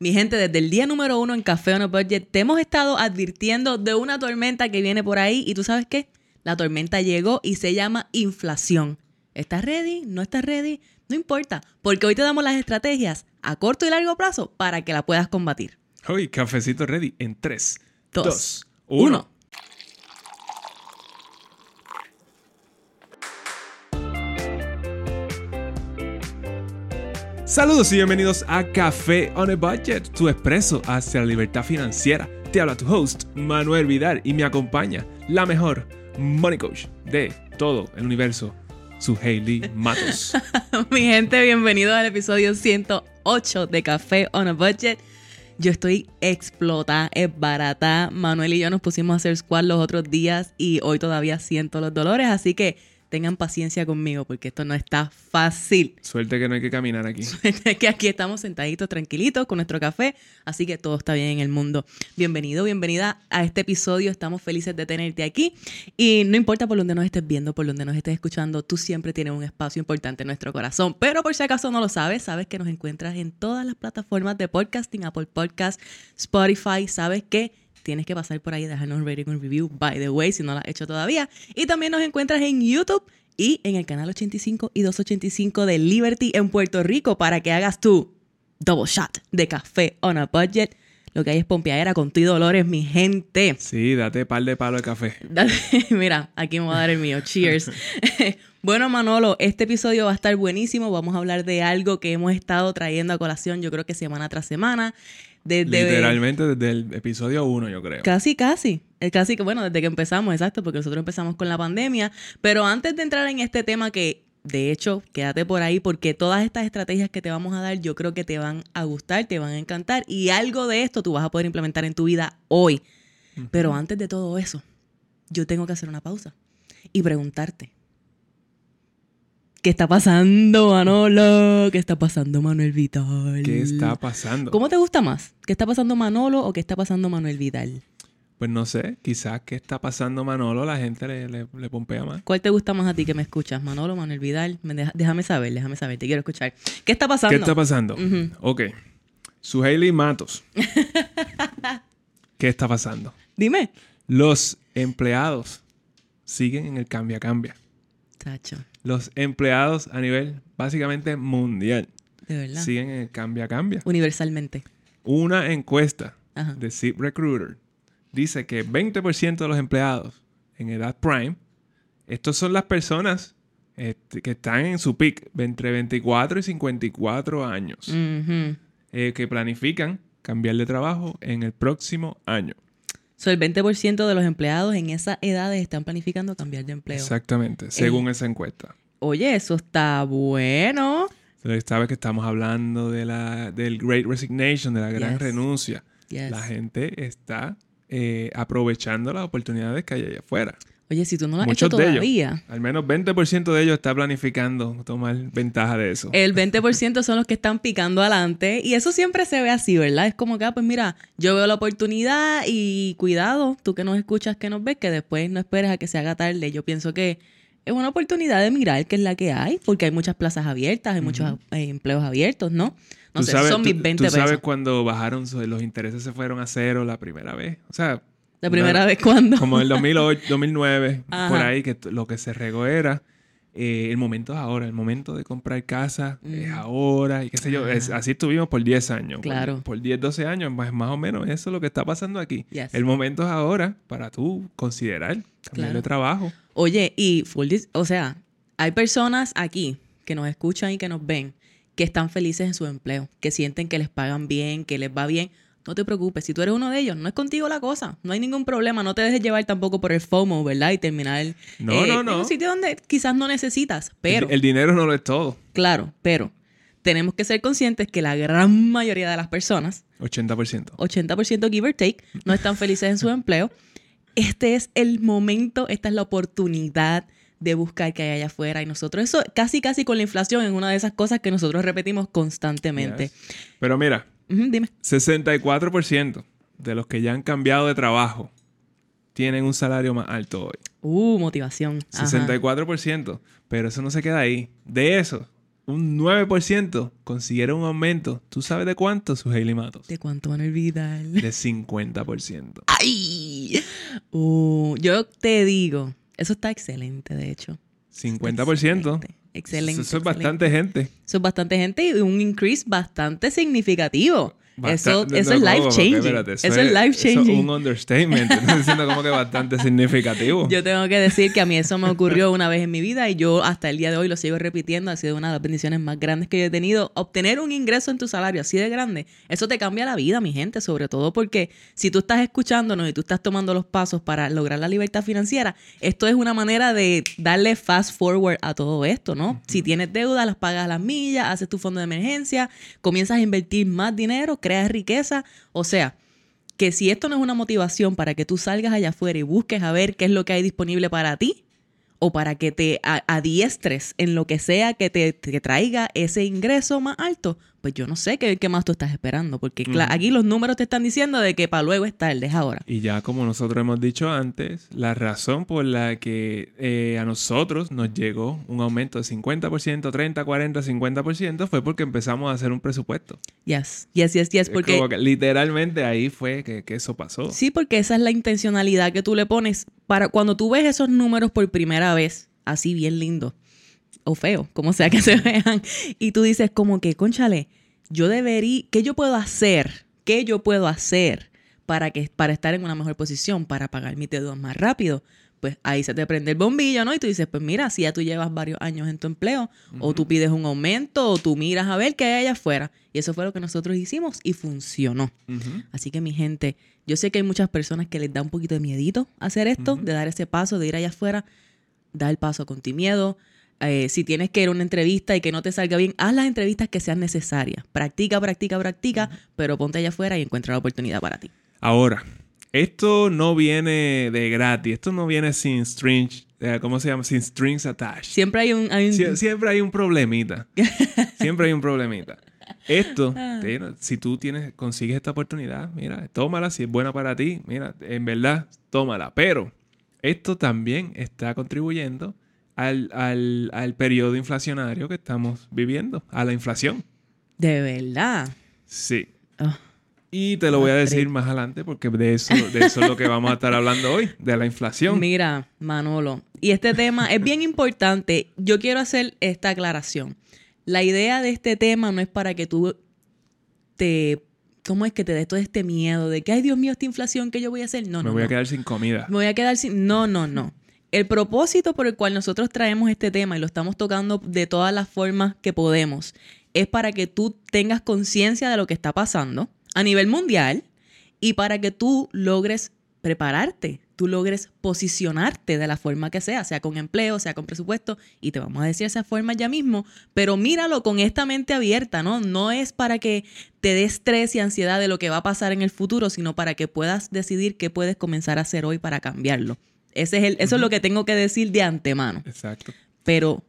Mi gente, desde el día número uno en Café on a Budget, te hemos estado advirtiendo de una tormenta que viene por ahí y tú sabes qué? La tormenta llegó y se llama inflación. ¿Estás ready? ¿No estás ready? No importa, porque hoy te damos las estrategias a corto y largo plazo para que la puedas combatir. Hoy, cafecito ready en 3, Dos, 2, uno. 1. Saludos y bienvenidos a Café on a Budget, tu expreso hacia la libertad financiera. Te habla tu host, Manuel Vidal, y me acompaña la mejor money coach de todo el universo, su Hailey Matos. Mi gente, bienvenidos al episodio 108 de Café on a Budget. Yo estoy explotada, es barata. Manuel y yo nos pusimos a hacer squat los otros días y hoy todavía siento los dolores, así que tengan paciencia conmigo porque esto no está fácil. Suerte que no hay que caminar aquí. Es que aquí estamos sentaditos, tranquilitos, con nuestro café, así que todo está bien en el mundo. Bienvenido, bienvenida a este episodio. Estamos felices de tenerte aquí. Y no importa por donde nos estés viendo, por donde nos estés escuchando, tú siempre tienes un espacio importante en nuestro corazón. Pero por si acaso no lo sabes, sabes que nos encuentras en todas las plataformas de podcasting, Apple Podcast, Spotify. Sabes que tienes que pasar por ahí y dejarnos un rating and review, by the way, si no lo has hecho todavía. Y también nos encuentras en YouTube y en el canal 85 y 285 de Liberty en Puerto Rico para que hagas tu double shot de café on a budget. Lo que hay es pompeadera con tu y dolores, mi gente. Sí, date par de palo de café. Mira, aquí me voy a dar el mío. Cheers. bueno, Manolo, este episodio va a estar buenísimo. Vamos a hablar de algo que hemos estado trayendo a colación, yo creo que semana tras semana. Desde, Literalmente desde el episodio 1, yo creo. Casi, casi. Eh, Casi que, bueno, desde que empezamos, exacto, porque nosotros empezamos con la pandemia. Pero antes de entrar en este tema que, de hecho, quédate por ahí porque todas estas estrategias que te vamos a dar yo creo que te van a gustar, te van a encantar y algo de esto tú vas a poder implementar en tu vida hoy. Pero antes de todo eso, yo tengo que hacer una pausa y preguntarte. ¿Qué está pasando, Manolo? ¿Qué está pasando, Manuel Vital? ¿Qué está pasando? ¿Cómo te gusta más? ¿Qué está pasando Manolo o qué está pasando Manuel Vidal? Pues no sé, quizás qué está pasando Manolo, la gente le, le, le pompea más. ¿Cuál te gusta más a ti que me escuchas? Manolo, Manuel Vidal. Me deja- déjame saber, déjame saber, te quiero escuchar. ¿Qué está pasando? ¿Qué está pasando? Ujú. Ok. Su Hailey Matos. ¿Qué está pasando? Dime. Los empleados siguen en el cambia-cambia. Tacho, Los empleados a nivel básicamente mundial de verdad. siguen en el cambia-cambia. Universalmente. Una encuesta Ajá. de Zip Recruiter dice que 20% de los empleados en edad prime, estos son las personas este, que están en su peak entre 24 y 54 años, eh, que planifican cambiar de trabajo en el próximo año. So, el 20% de los empleados en esas edades están planificando cambiar de empleo. Exactamente, según esa encuesta. Oye, eso está bueno. Entonces, sabes que estamos hablando de la, del Great Resignation, de la gran Yes. renuncia. Yes. La gente está eh, aprovechando las oportunidades que hay allá afuera. Oye, si tú no lo has Muchos hecho de ellos. todavía, Al menos 20% de ellos está planificando tomar ventaja de eso. el 20% son los que están picando adelante y eso siempre se ve así, ¿verdad? Es como que, ah, pues mira, yo veo la oportunidad y cuidado, tú que nos escuchas, que nos ves, que después no esperes a que se haga tarde. Yo pienso que es una oportunidad de mirar qué es la que hay, porque hay muchas plazas abiertas, hay muchos eh, empleos abiertos, ¿no? No Tú sé, sabes- son mis 20 tú sabes pesos. cuando bajaron, los intereses se fueron a cero la primera vez. O sea, La primera una- vez cuando... como en el 2008, 2009, Ajá. por ahí, que lo que se regó era eh, el momento es ahora, el momento de comprar casa es ahora, y qué sé yo. es- así estuvimos por 10 años. por- Claro. Por, 10, 12 años, más, más o menos eso es lo que está pasando aquí. Yes. El momento es ahora para tú considerar cambiar Claro. de trabajo. Oye, y full o sea, hay personas aquí que nos escuchan y que nos ven que están felices en su empleo, que sienten que les pagan bien, que les va bien. No te preocupes, si tú eres uno de ellos, no es contigo la cosa, no hay ningún problema, no te dejes llevar tampoco por el FOMO, ¿verdad? Y terminar No, eh, no, en no. un sitio donde quizás no necesitas, El- pero, el dinero no lo es todo. claro, pero tenemos que ser conscientes que la gran mayoría de las personas 80%. 80% give or take, no están felices en su empleo. Este es el momento, esta es la oportunidad de buscar que hay allá afuera. Y nosotros, eso casi, casi con la inflación, es una de esas cosas que nosotros repetimos constantemente. Yes. Pero mira, Dime. 64% de los que ya han cambiado de trabajo tienen un salario más alto hoy. Uh, motivación. Ajá. 64%. Pero eso no se queda ahí. De eso, un 9% consiguieron un aumento. ¿Tú sabes de cuánto, sus Matos? ¿De cuánto van a olvidar? De 50%. ¡Ay! Uh, yo te digo, eso está excelente, de hecho. 50%. Excelente. Excelente Eso es excelente. bastante gente. Eso es bastante gente y un increase bastante significativo. Eso, eso es life changing. espérate, eso, es life Eso es changing. un understatement. Estás diciendo como que bastante significativo. Yo tengo que decir que a mí eso me ocurrió una vez en mi vida y yo hasta el día de hoy lo sigo repitiendo. Ha sido una de las bendiciones más grandes que yo he tenido. Obtener un ingreso en tu salario así de grande, eso te cambia la vida, mi gente, sobre todo porque si tú estás escuchándonos y tú estás tomando los pasos para lograr la libertad financiera, esto es una manera de darle fast forward a todo esto, ¿no? Si tienes deuda, las pagas a las millas, haces tu fondo de emergencia, comienzas a invertir más dinero, creas riqueza. O sea, que si esto no es una motivación para que tú salgas allá afuera y busques a ver qué es lo que hay disponible para ti, o para que te adiestres en lo que sea que te traiga ese ingreso más alto, pues yo no sé qué, qué más tú estás esperando, porque aquí los números te están diciendo de que para luego es tarde, es ahora. Y ya como nosotros hemos dicho antes, la razón por la que eh, a nosotros nos llegó un aumento de 50%, 30, 40, 50% fue porque empezamos a hacer un presupuesto. Yes, yes, yes, yes, Es porque... como que literalmente ahí fue que, que eso pasó. Sí, porque esa es la intencionalidad que tú le pones para cuando tú ves esos números por primera vez, así bien lindo o feo, como sea que se vean, y tú dices como que, conchale, yo debería, ¿qué yo puedo hacer? ¿Qué yo puedo hacer para que para estar en una mejor posición, para pagar mis deudas más rápido? Pues ahí se te prende el bombillo, ¿no? Y tú dices, pues mira, si ya tú llevas varios años en tu empleo, o tú pides un aumento, o tú miras a ver qué hay allá afuera. Y eso fue lo que nosotros hicimos y funcionó. Así que mi gente, yo sé que hay muchas personas que les da un poquito de miedito hacer esto, de dar ese paso, de ir allá afuera. Da el paso con ti miedo. Eh, si tienes que ir a una entrevista y que no te salga bien, haz las entrevistas que sean necesarias. Practica, practica, practica, pero ponte allá afuera y encuentra la oportunidad para ti. Ahora, esto no viene de gratis, esto no viene sin strings, eh, ¿cómo se llama? Sin strings attached. Siempre hay un... hay un- Sie- siempre hay un problemita. Siempre hay un problemita. Esto, Ah. te- si tú tienes, consigues esta oportunidad, mira, tómala, si es buena para ti, mira, en verdad, tómala. Pero esto también está contribuyendo al, al, al periodo inflacionario que estamos viviendo, a la inflación. De verdad. Sí. Ah, Y te lo voy a Madre. decir más adelante porque de eso, de eso es lo que vamos a estar hablando hoy, de la inflación. Mira, Manolo, y este tema es bien importante. Yo quiero hacer esta aclaración. La idea de este tema no es para que tú te... ¿Cómo es que te des todo este miedo de que, ay Dios mío, esta inflación, ¿qué yo voy a hacer? No, Me no, voy a quedar sin comida. Me voy a quedar sin... No, no, no. El propósito por el cual nosotros traemos este tema y lo estamos tocando de todas las formas que podemos es para que tú tengas conciencia de lo que está pasando a nivel mundial y para que tú logres prepararte, tú logres posicionarte de la forma que sea, sea con empleo, sea con presupuesto, y te vamos a decir esa forma ya mismo, pero míralo con esta mente abierta, ¿no? No es para que te dé estrés y ansiedad de lo que va a pasar en el futuro, sino para que puedas decidir qué puedes comenzar a hacer hoy para cambiarlo. Ese es el, eso es lo que tengo que decir de antemano. Exacto. Pero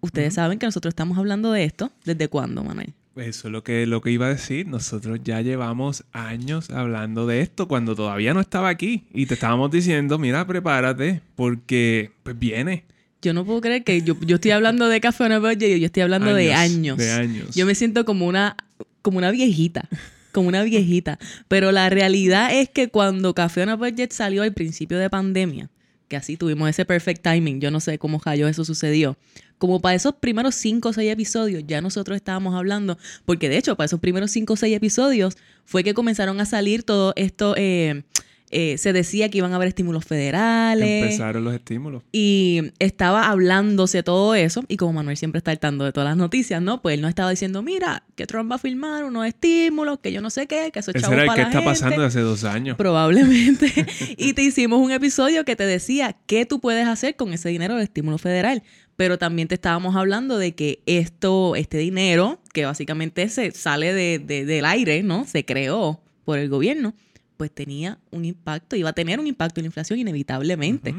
ustedes saben que nosotros estamos hablando de esto. ¿Desde cuándo, Manuel? Eso es lo que, lo que iba a decir. Nosotros ya llevamos años hablando de esto cuando todavía no estaba aquí. Y te estábamos diciendo, mira, prepárate, porque pues viene. Yo no puedo creer que yo, yo estoy hablando de Café Budget y yo estoy hablando de años. De años. Yo me siento como una, como una viejita. Como una viejita. Pero la realidad es que cuando Café on a Budget salió al principio de pandemia, que así tuvimos ese perfect timing, yo no sé cómo cayó eso sucedió. Como para esos primeros cinco o seis episodios, ya nosotros estábamos hablando, porque de hecho, para esos primeros cinco o seis episodios fue que comenzaron a salir todo esto. eh, eh, se decía que iban a haber estímulos federales. Empezaron los estímulos. Y estaba hablándose todo eso, y como Manuel siempre está al tanto de todas las noticias, ¿no? Pues él no estaba diciendo, mira, que Trump va a firmar unos estímulos, que yo no sé qué, que eso es chavo era el para que la está gente. pasando hace dos años. Probablemente. y te hicimos un episodio que te decía qué tú puedes hacer con ese dinero del estímulo federal. Pero también te estábamos hablando de que esto, este dinero, que básicamente se sale de- de- del aire, ¿no? Se creó por el gobierno, pues tenía un impacto, iba a tener un impacto en la inflación inevitablemente.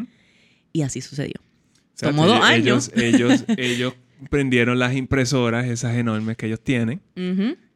Y así sucedió. O sea, Tomó dos ellos- años. Ellos, ellos, ellos prendieron las impresoras, esas enormes que ellos tienen,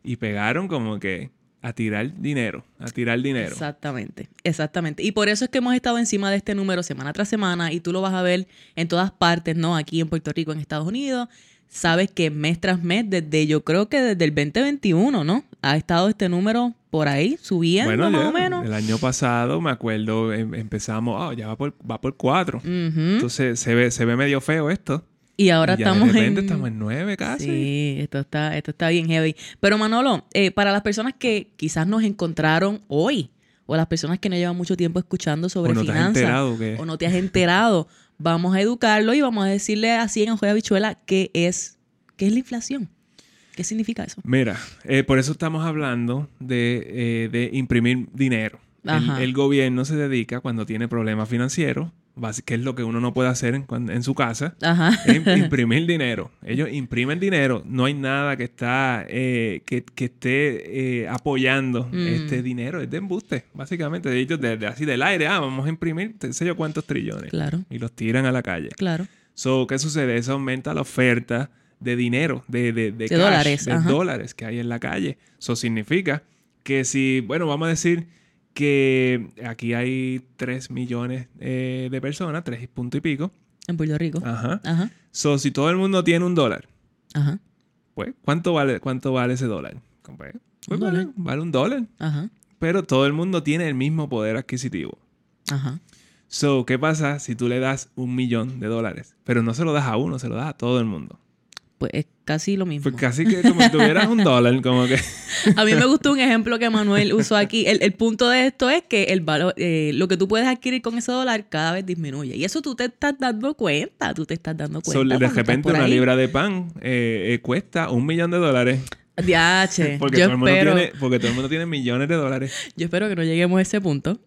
y pegaron como que a tirar dinero, a tirar dinero. Exactamente, exactamente. Y por eso es que hemos estado encima de este número semana tras semana y tú lo vas a ver en todas partes, ¿no? Aquí en Puerto Rico, en Estados Unidos. sabes que mes tras mes, desde yo creo que desde el 2021, ¿no? Ha estado este número por ahí subiendo Bueno, más o menos. el año pasado me acuerdo, em- empezamos, ah, ya va por, va por cuatro. Entonces se ve, se ve medio feo esto. Y ahora Y estamos de en... estamos en nueve casi. Sí, esto está, esto está bien heavy. Pero Manolo, eh, para las personas que quizás nos encontraron hoy, o las personas que no llevan mucho tiempo escuchando sobre ¿O no te has finanzas, o no te has enterado, vamos a educarlo y vamos a decirle así en Ojo de Habichuela qué es, qué es la inflación. ¿Qué significa eso? Mira, eh, por eso estamos hablando de, eh, de imprimir dinero. El, gobierno se dedica cuando tiene problemas financieros, que es lo que uno no puede hacer en, en su casa, Ajá. es imprimir dinero. Ellos imprimen dinero. No hay nada que está eh, que, que esté eh, apoyando Mm. este dinero. Es de embuste, básicamente. De ellos, de, de- así del aire, ah, vamos a imprimir, te sé yo cuántos trillones. Claro, Y los tiran a la calle. claro. So, ¿qué sucede? Eso aumenta la oferta de dinero, de, de, de, De cash, dólares, de ajá. dólares que hay en la calle. Eso significa que si, bueno, vamos a decir que aquí hay 3 millones eh, de personas, 3 punto y pico. En Puerto Rico. Ajá. Ajá, So, si todo el mundo tiene un dólar, ajá, pues, ¿cuánto vale, cuánto vale ese dólar? Pues, pues Un vale, dólar. vale un dólar. ajá, Pero todo el mundo tiene el mismo poder adquisitivo. ajá. So, ¿qué pasa si tú le das un millón de dólares? Pero no se lo das a uno, se lo das a todo el mundo. Pues es casi lo mismo. Pues casi que como si tuvieras un dólar, como que... A mí me gustó un ejemplo que Manuel usó aquí. El, el punto de esto es que el valor, eh, lo que tú puedes adquirir con ese dólar cada vez disminuye. Y eso tú te estás dando cuenta. Tú te estás dando cuenta. So, de repente una libra de pan eh, eh, cuesta un millón de dólares. Diache, Porque yo todo, el mundo espero, tiene, porque todo el mundo tiene millones de dólares. yo espero que no lleguemos a ese punto.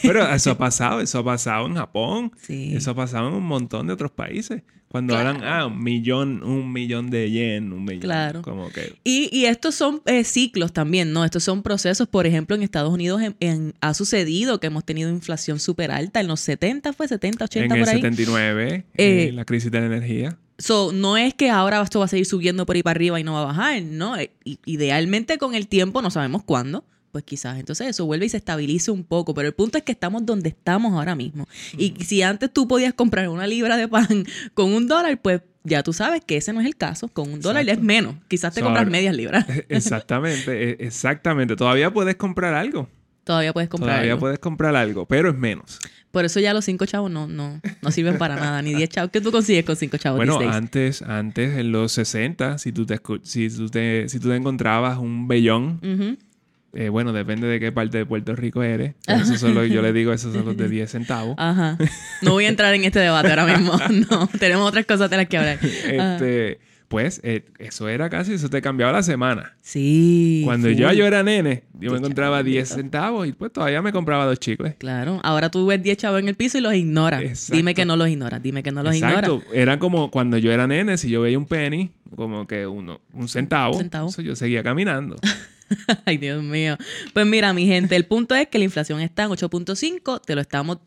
Pero eso ha pasado, eso ha pasado en Japón. Sí. Eso ha pasado en un montón de otros países. Cuando Claro. hablan, ah, un millón, un millón de yen, un millón. Claro. Como que... Y, y estos son eh, ciclos también, ¿no? Estos son procesos. Por ejemplo, en Estados Unidos en- en- ha sucedido que hemos tenido inflación súper alta. En los 70 fue 70, 80 en el por ahí. 79, Eh, la crisis de la energía. So, no es que ahora esto va a seguir subiendo por ahí para arriba y no va a bajar, ¿no? Eh, Idealmente con el tiempo, no sabemos cuándo, pues quizás entonces eso vuelve y se estabilice un poco, pero el punto es que estamos donde estamos ahora mismo. Y si antes tú podías comprar una libra de pan con un dólar, pues ya tú sabes que ese no es el caso. Con un dólar Exacto. es menos. Quizás te So, compras ahora- medias libras. Exactamente, eh, exactamente. Todavía puedes comprar algo. Todavía puedes comprar Todavía algo. puedes comprar algo, pero es menos. Por eso ya los cinco chavos no, no, no sirven para nada, ni diez chavos. ¿Qué tú consigues con cinco chavos? Bueno, antes, antes, en los 60, si tú te, si tú te, si tú te encontrabas un bellón, Ujú. Eh, bueno, depende de qué parte de Puerto Rico eres. Eso solo, yo le digo, esos son los de 10 centavos. Ajá. No voy a entrar en este debate ahora mismo. No, tenemos otras cosas de las que hablar. Ah. Este, pues, eh, eso era casi, eso te cambiaba la semana. Sí. Cuando full. yo, yo era nene, yo me encontraba 10 chavito. centavos y pues todavía me compraba dos chicles. Claro. Ahora tú ves 10 chavos en el piso y los ignoras. Exacto. Dime que no los ignoras. Dime que no los Exacto. ignoras. Era como cuando yo era nene, si yo veía un penny, como que uno, un centavo, Un centavo. eso yo seguía caminando. Ay, Dios mío. Pues mira, mi gente, el punto es que la inflación está en 8.5. Te lo estamos.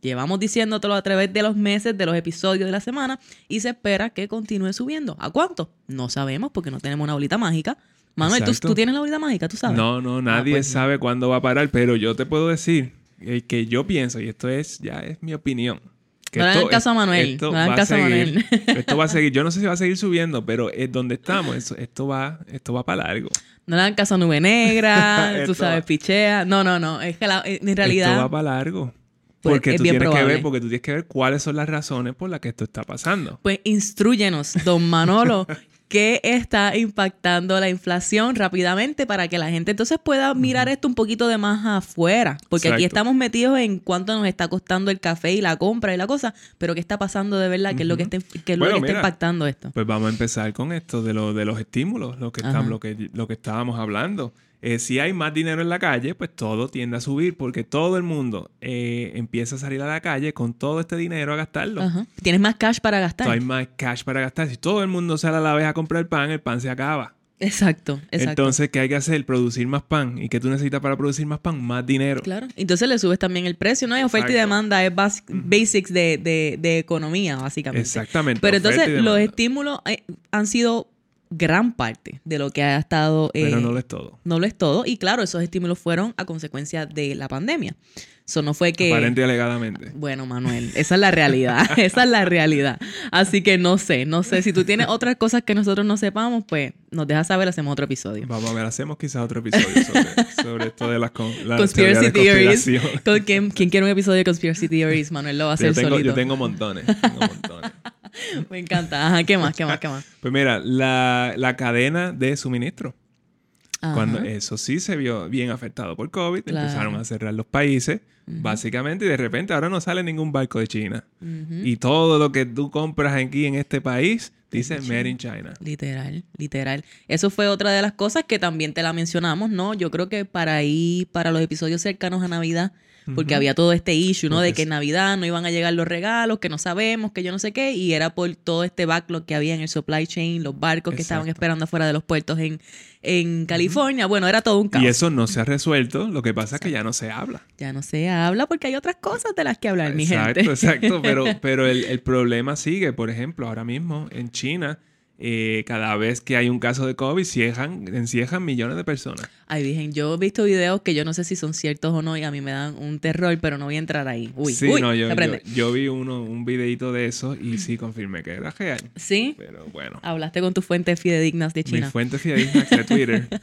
Llevamos diciéndotelo a través de los meses, de los episodios de la semana, y se espera que continúe subiendo. ¿A cuánto? No sabemos porque no tenemos una bolita mágica. Manuel, ¿tú, tienes la bolita mágica, tú sabes. No, no, nadie pues sabe cuándo va a parar, pero yo te puedo decir eh, que yo pienso, y esto es ya es mi opinión. que No esto- caso a Manuel, esto no va caso a seguir- Manuel. Esto va a seguir. Yo no sé si va a seguir subiendo, pero es donde estamos. Esto, esto va, esto va para largo. No le dan caso a Nube Negra, tú Esto sabes, va- pichea. No, no, no. Es que la- en Esto realidad. va para largo. Pues, Porque tú tienes que ver, porque tú tienes que ver cuáles son las razones por las que esto está pasando. Pues instruyenos, don Manolo, qué está impactando la inflación rápidamente para que la gente entonces pueda mirar esto un poquito de más afuera. Porque aquí estamos metidos en cuánto nos está costando el café y la compra y la cosa, pero qué está pasando de verdad, qué es lo que está, qué es lo que está impactando esto. Pues vamos a empezar con esto de, lo, de los estímulos, que, lo, que, lo que estábamos hablando. Eh, si hay más dinero en la calle, pues todo tiende a subir porque todo el mundo eh, empieza a salir a la calle con todo este dinero a gastarlo. Ajá. Tienes más cash para gastar. Entonces, hay más cash para gastar. Si todo el mundo sale a la vez a comprar pan, el pan se acaba. Exacto, exacto. Entonces, ¿qué hay que hacer? Producir más pan. ¿Y qué tú necesitas para producir más pan? Más dinero. Claro. Entonces le subes también el precio, ¿no? Es oferta y demanda, es bas- basics de, de- de economía, básicamente. Exactamente. Pero entonces y los estímulos eh, han sido gran parte de lo que ha estado... eh, Pero no lo es todo. no lo es todo. Y claro, esos estímulos fueron a consecuencia de la pandemia. Eso no fue que... Aparente y alegadamente. Bueno, Manuel, esa es la realidad. esa es la realidad. Así que no sé, no sé. Si tú tienes otras cosas que nosotros no sepamos, pues nos dejas saber, hacemos otro episodio. Vamos a ver, hacemos quizás otro episodio sobre, sobre esto de las, con, las Conspiracy teorías de. ¿Con quién, quién quiere un episodio de Conspiracy Theories? Manuel lo va a hacer Yo tengo, solito. yo tengo montones. tengo montones. Me encanta. Ajá, ¿qué más? ¿Qué más? ¿Qué más? Pues mira, la, la cadena de suministro. Ajá. Cuando eso sí se vio bien afectado por COVID, Claro. empezaron a cerrar los países, básicamente, y de repente ahora no sale ningún barco de China. Y todo lo que tú compras aquí en este país dice Made in China. Literal, literal. Eso fue otra de las cosas que también te la mencionamos, ¿no? Yo creo que para ahí, para los episodios cercanos a Navidad, porque había todo este issue, ¿no? De que en Navidad no iban a llegar los regalos, que no sabemos, que yo no sé qué, y era por todo este backlog que había en el supply chain, los barcos que estaban Exacto. esperando afuera de los puertos en, en California. Bueno, era todo un caos. Y eso no se ha resuelto, lo que pasa es que ya no se habla. Ya no se habla porque hay otras cosas de las que hablar, mi exacto, gente. exacto, pero, pero el, el problema sigue. Por ejemplo, ahora mismo en China, eh, cada vez que hay un caso de COVID, ciejan, enciejan millones de personas. Ay, Virgen, yo he visto videos que yo no sé si son ciertos o no y a mí me dan un terror, pero no voy a entrar ahí. Uy, sí, uy, no, yo, vi uno, un videito de eso y sí confirmé que era real. ¿Sí? Pero bueno, Hablaste con tus fuentes fidedignas de China. fuente fidedigna de Twitter.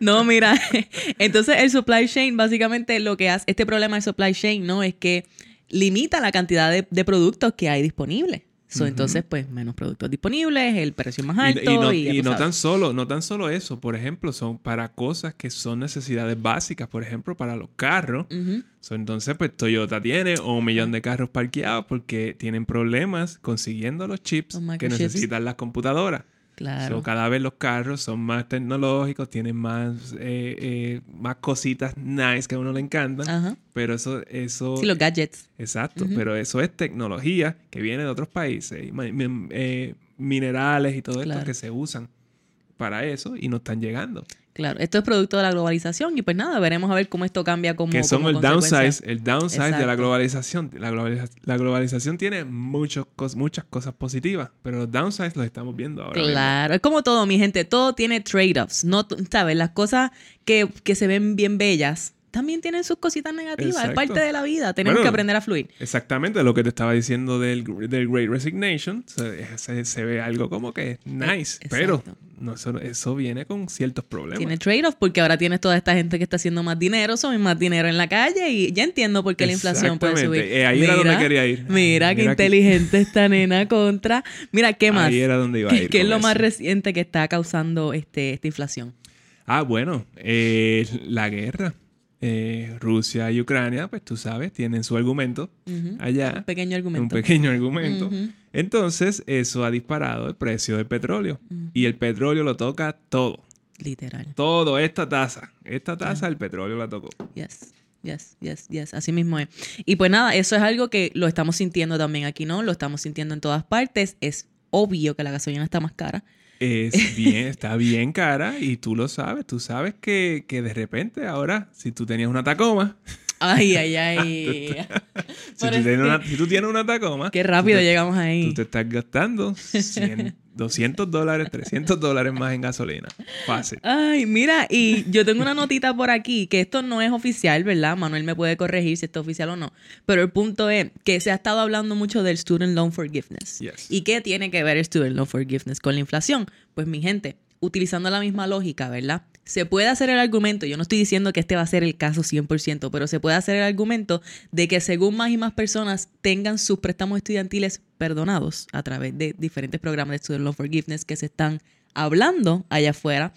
No, mira, entonces el supply chain, básicamente lo que hace, este problema del supply chain, ¿no? Es que limita la cantidad de, de productos que hay disponibles. So, Entonces, pues, menos productos disponibles, el precio más alto. y, no, y y tan solo, no tan solo eso, por ejemplo, son para cosas que son necesidades básicas, por ejemplo, para los carros. Ujú. So, entonces, pues Toyota tiene un millón de carros parqueados porque tienen problemas consiguiendo los chips Los que necesitan las computadoras. Claro. So, cada vez los carros son más tecnológicos, tienen más, eh, eh, más cositas nice que a uno le encantan. Ajá. Pero eso, eso Sí, los gadgets. Exacto, pero eso es tecnología que viene de otros países, y eh, minerales y todo esto que se usan para eso y no están llegando. Claro, esto es producto de la globalización y pues nada, veremos a ver cómo esto cambia como que son como el downsize, el downsize de la Exacto. globalización. La, globaliza- la globalización tiene muchos cos- muchas cosas positivas, pero los downsize los estamos viendo ahora. mismo. Claro, es como todo, mi gente, todo tiene trade-offs, no, ¿sabes? Las cosas que, que se ven bien bellas también tienen sus cositas negativas, es Exacto. parte de la vida, tenemos Bueno, que aprender a fluir. Exactamente lo que te estaba diciendo del, del Great Resignation. Se, se- se ve algo como que nice, E- pero exacto. no, eso, eso viene con ciertos problemas. Tiene trade-offs porque ahora tienes toda esta gente que está haciendo más dinero, son más dinero en la calle y ya entiendo por qué la inflación puede subir. Eh, ahí era donde quería ir. Mira qué Mira que- inteligente esta nena contra. Mira, ¿qué más? Ahí era donde iba a ¿Qué, ir qué es lo más eso. reciente que está causando este, esta inflación? Ah, bueno, eh, la guerra. Eh, Rusia y Ucrania, pues tú sabes, tienen su argumento allá. Un pequeño argumento. Un pequeño argumento. Entonces, eso ha disparado el precio del petróleo. Y el petróleo lo toca todo. Literal. Todo, esta tasa. Esta tasa, el petróleo la tocó. Yes, yes, yes, yes. Así mismo es. Y pues nada, eso es algo que lo estamos sintiendo también aquí, ¿no? Lo estamos sintiendo en todas partes. Es obvio que la gasolina está más cara. Es bien, está bien cara y tú lo sabes. Tú sabes que, que de repente ahora, si tú tenías una Tacoma, Ay, ay, ay. si Pero tú, es tienes una, si tú tienes una Tacoma, Qué rápido te- llegamos ahí. tú te estás gastando 100, 200 dólares, 300 dólares más en gasolina. Fácil. Ay, mira, y yo tengo una notita por aquí, que esto no es oficial, ¿verdad? Manuel me puede corregir si esto es oficial o no. Pero el punto es que se ha estado hablando mucho del Student Loan Forgiveness. Yes. ¿Y qué tiene que ver el Student Loan Forgiveness con la inflación? Pues mi gente, utilizando la misma lógica, ¿verdad? Se puede hacer el argumento, yo no estoy diciendo que este va a ser el caso 100%, pero se puede hacer el argumento de que según más y más personas tengan sus préstamos estudiantiles perdonados a través de diferentes programas de Student Loan Forgiveness que se están hablando allá afuera,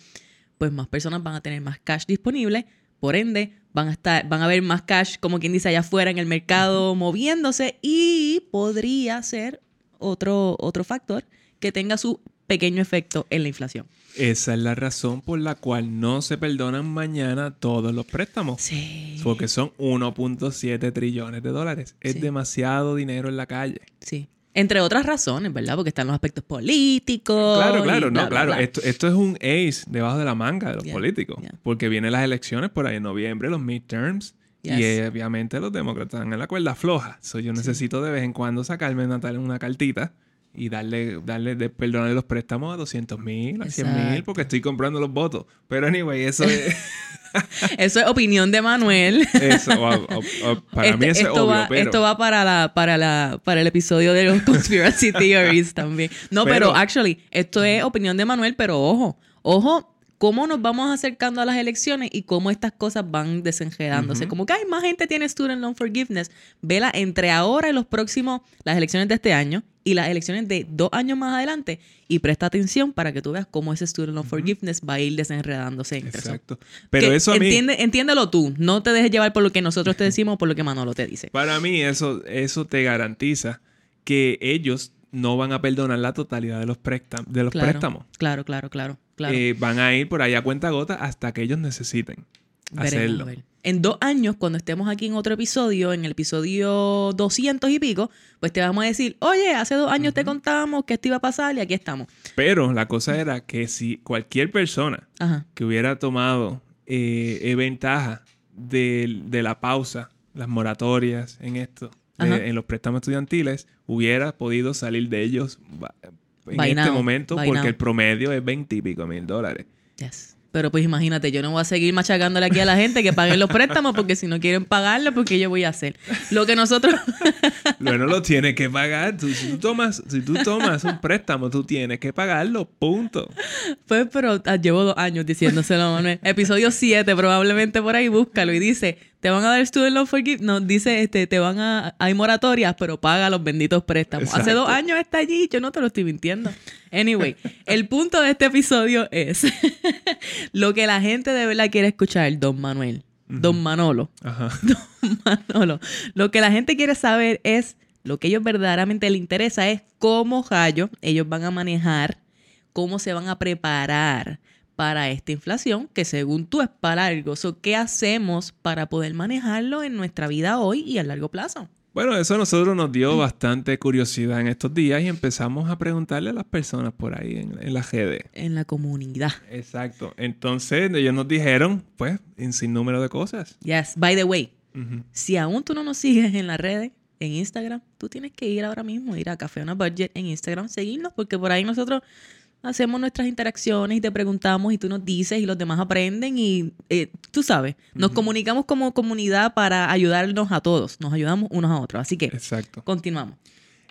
pues más personas van a tener más cash disponible, por ende van a estar van a haber más cash como quien dice allá afuera en el mercado moviéndose y podría ser otro otro factor que tenga su pequeño efecto en la inflación. Esa es la razón por la cual no se perdonan mañana todos los préstamos. Sí. Porque son 1.7 trillones de dólares. Es Sí. demasiado dinero en la calle. Sí. Entre otras razones, ¿verdad? Porque están los aspectos políticos. Claro, claro, bla, no, bla, claro. bla. Esto, esto es un ace debajo de la manga de los Yeah, políticos. yeah. Porque vienen las elecciones por ahí en noviembre, los midterms. Y Yes. obviamente los demócratas están en la cuerda floja. So, yo necesito de vez en cuando sacarme una, tal- una cartita y darle, darle de, perdonarle los préstamos a 200 mil, a 100 mil, porque estoy comprando los votos. Pero anyway, eso es... Eso es opinión de Manuel. eso, wow, o- o- para mí Este- eso es obvio, va, pero... esto va para la, para la, para el episodio de los conspiracy theories también. No, pero, Pero- actually, esto es opinión de Manuel, pero ojo, ojo, cómo nos vamos acercando a las elecciones y cómo estas cosas van desenredándose. Como que hay más gente tiene student loan forgiveness. Vela entre ahora y los próximos, las elecciones de este año y las elecciones de dos años más adelante y presta atención para que tú veas cómo ese student loan forgiveness va a ir desenredándose entre eso. Exacto. Pero Que eso a mí... entiende, entiéndelo tú. No te dejes llevar por lo que nosotros te decimos o por lo que Manolo te dice. Para mí eso, eso te garantiza que ellos no van a perdonar la totalidad de los, préstam- de los Claro, préstamos. Claro, claro, claro. Claro. Eh, van a ir por ahí a cuenta gota hasta que ellos necesiten Veremos, hacerlo. En dos años, cuando estemos aquí en otro episodio, en el episodio 200 y pico, pues te vamos a decir, oye, hace dos años te contamos que esto iba a pasar y aquí estamos. Pero la cosa era que si cualquier persona Ajá. que hubiera tomado eh, ventaja de, de la pausa, las moratorias en esto, de- en los préstamos estudiantiles, hubiera podido salir de ellos en By este now, momento by porque now. el promedio es 20 y pico mil dólares. Yes. Pero pues imagínate, yo no voy a seguir machacándole aquí a la gente que paguen los préstamos porque si no quieren pagarlo, porque yo voy a hacer. Lo que nosotros... Bueno, lo tienes que pagar. Tú- si, tú tomas, si tú tomas un préstamo, tú tienes que pagarlo, punto. Pues, pero ah, llevo dos años diciéndoselo Manuel. Episodio 7, probablemente por ahí, búscalo y dice, te van a dar student loan forgiveness. No, dice, este, te van a, hay moratorias, pero paga los benditos préstamos. Hace dos años está allí, yo no te lo estoy mintiendo. Anyway, el punto de este episodio es lo que la gente de verdad quiere escuchar, don Manuel. Don Manolo. Ajá. Manolo. Lo que la gente quiere saber es, lo que ellos verdaderamente les interesa es cómo rayo ellos van a manejar, cómo se van a preparar para esta inflación, que según tú es para algo. So, ¿Qué hacemos para poder manejarlo en nuestra vida hoy y a largo plazo? Bueno, eso a nosotros nos dio bastante curiosidad en estos días y empezamos a preguntarle a las personas por ahí en, en la redes. En la comunidad. Exacto. Entonces ellos nos dijeron, pues, en sin número de cosas. Yes. By the way, si aún tú no nos sigues en las redes, en Instagram, tú tienes que ir ahora mismo, ir a Café Una Budget en Instagram, seguirnos, porque por ahí nosotros hacemos nuestras interacciones y te preguntamos y tú nos dices y los demás aprenden y eh, tú sabes, nos comunicamos como comunidad para ayudarnos a todos, nos ayudamos unos a otros. Así que Exacto. continuamos.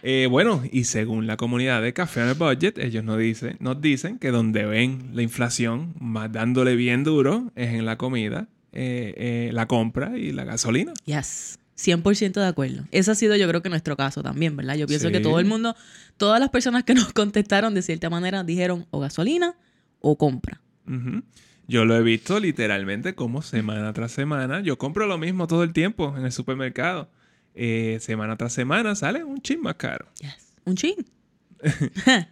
Eh, bueno, y según la comunidad de Café on a Budget, ellos nos dicen, nos dicen que donde ven la inflación más dándole bien duro es en la comida, eh, eh, la compra y la gasolina. Yes. 100% de acuerdo. Ese ha sido yo creo que nuestro caso también, ¿verdad? Yo pienso Sí. que todo el mundo, todas las personas que nos contestaron de cierta manera dijeron o gasolina o compra. Yo lo he visto literalmente como semana tras semana. Yo compro lo mismo todo el tiempo en el supermercado. Eh, semana tras semana sale un chin más caro. Yes. Un chin.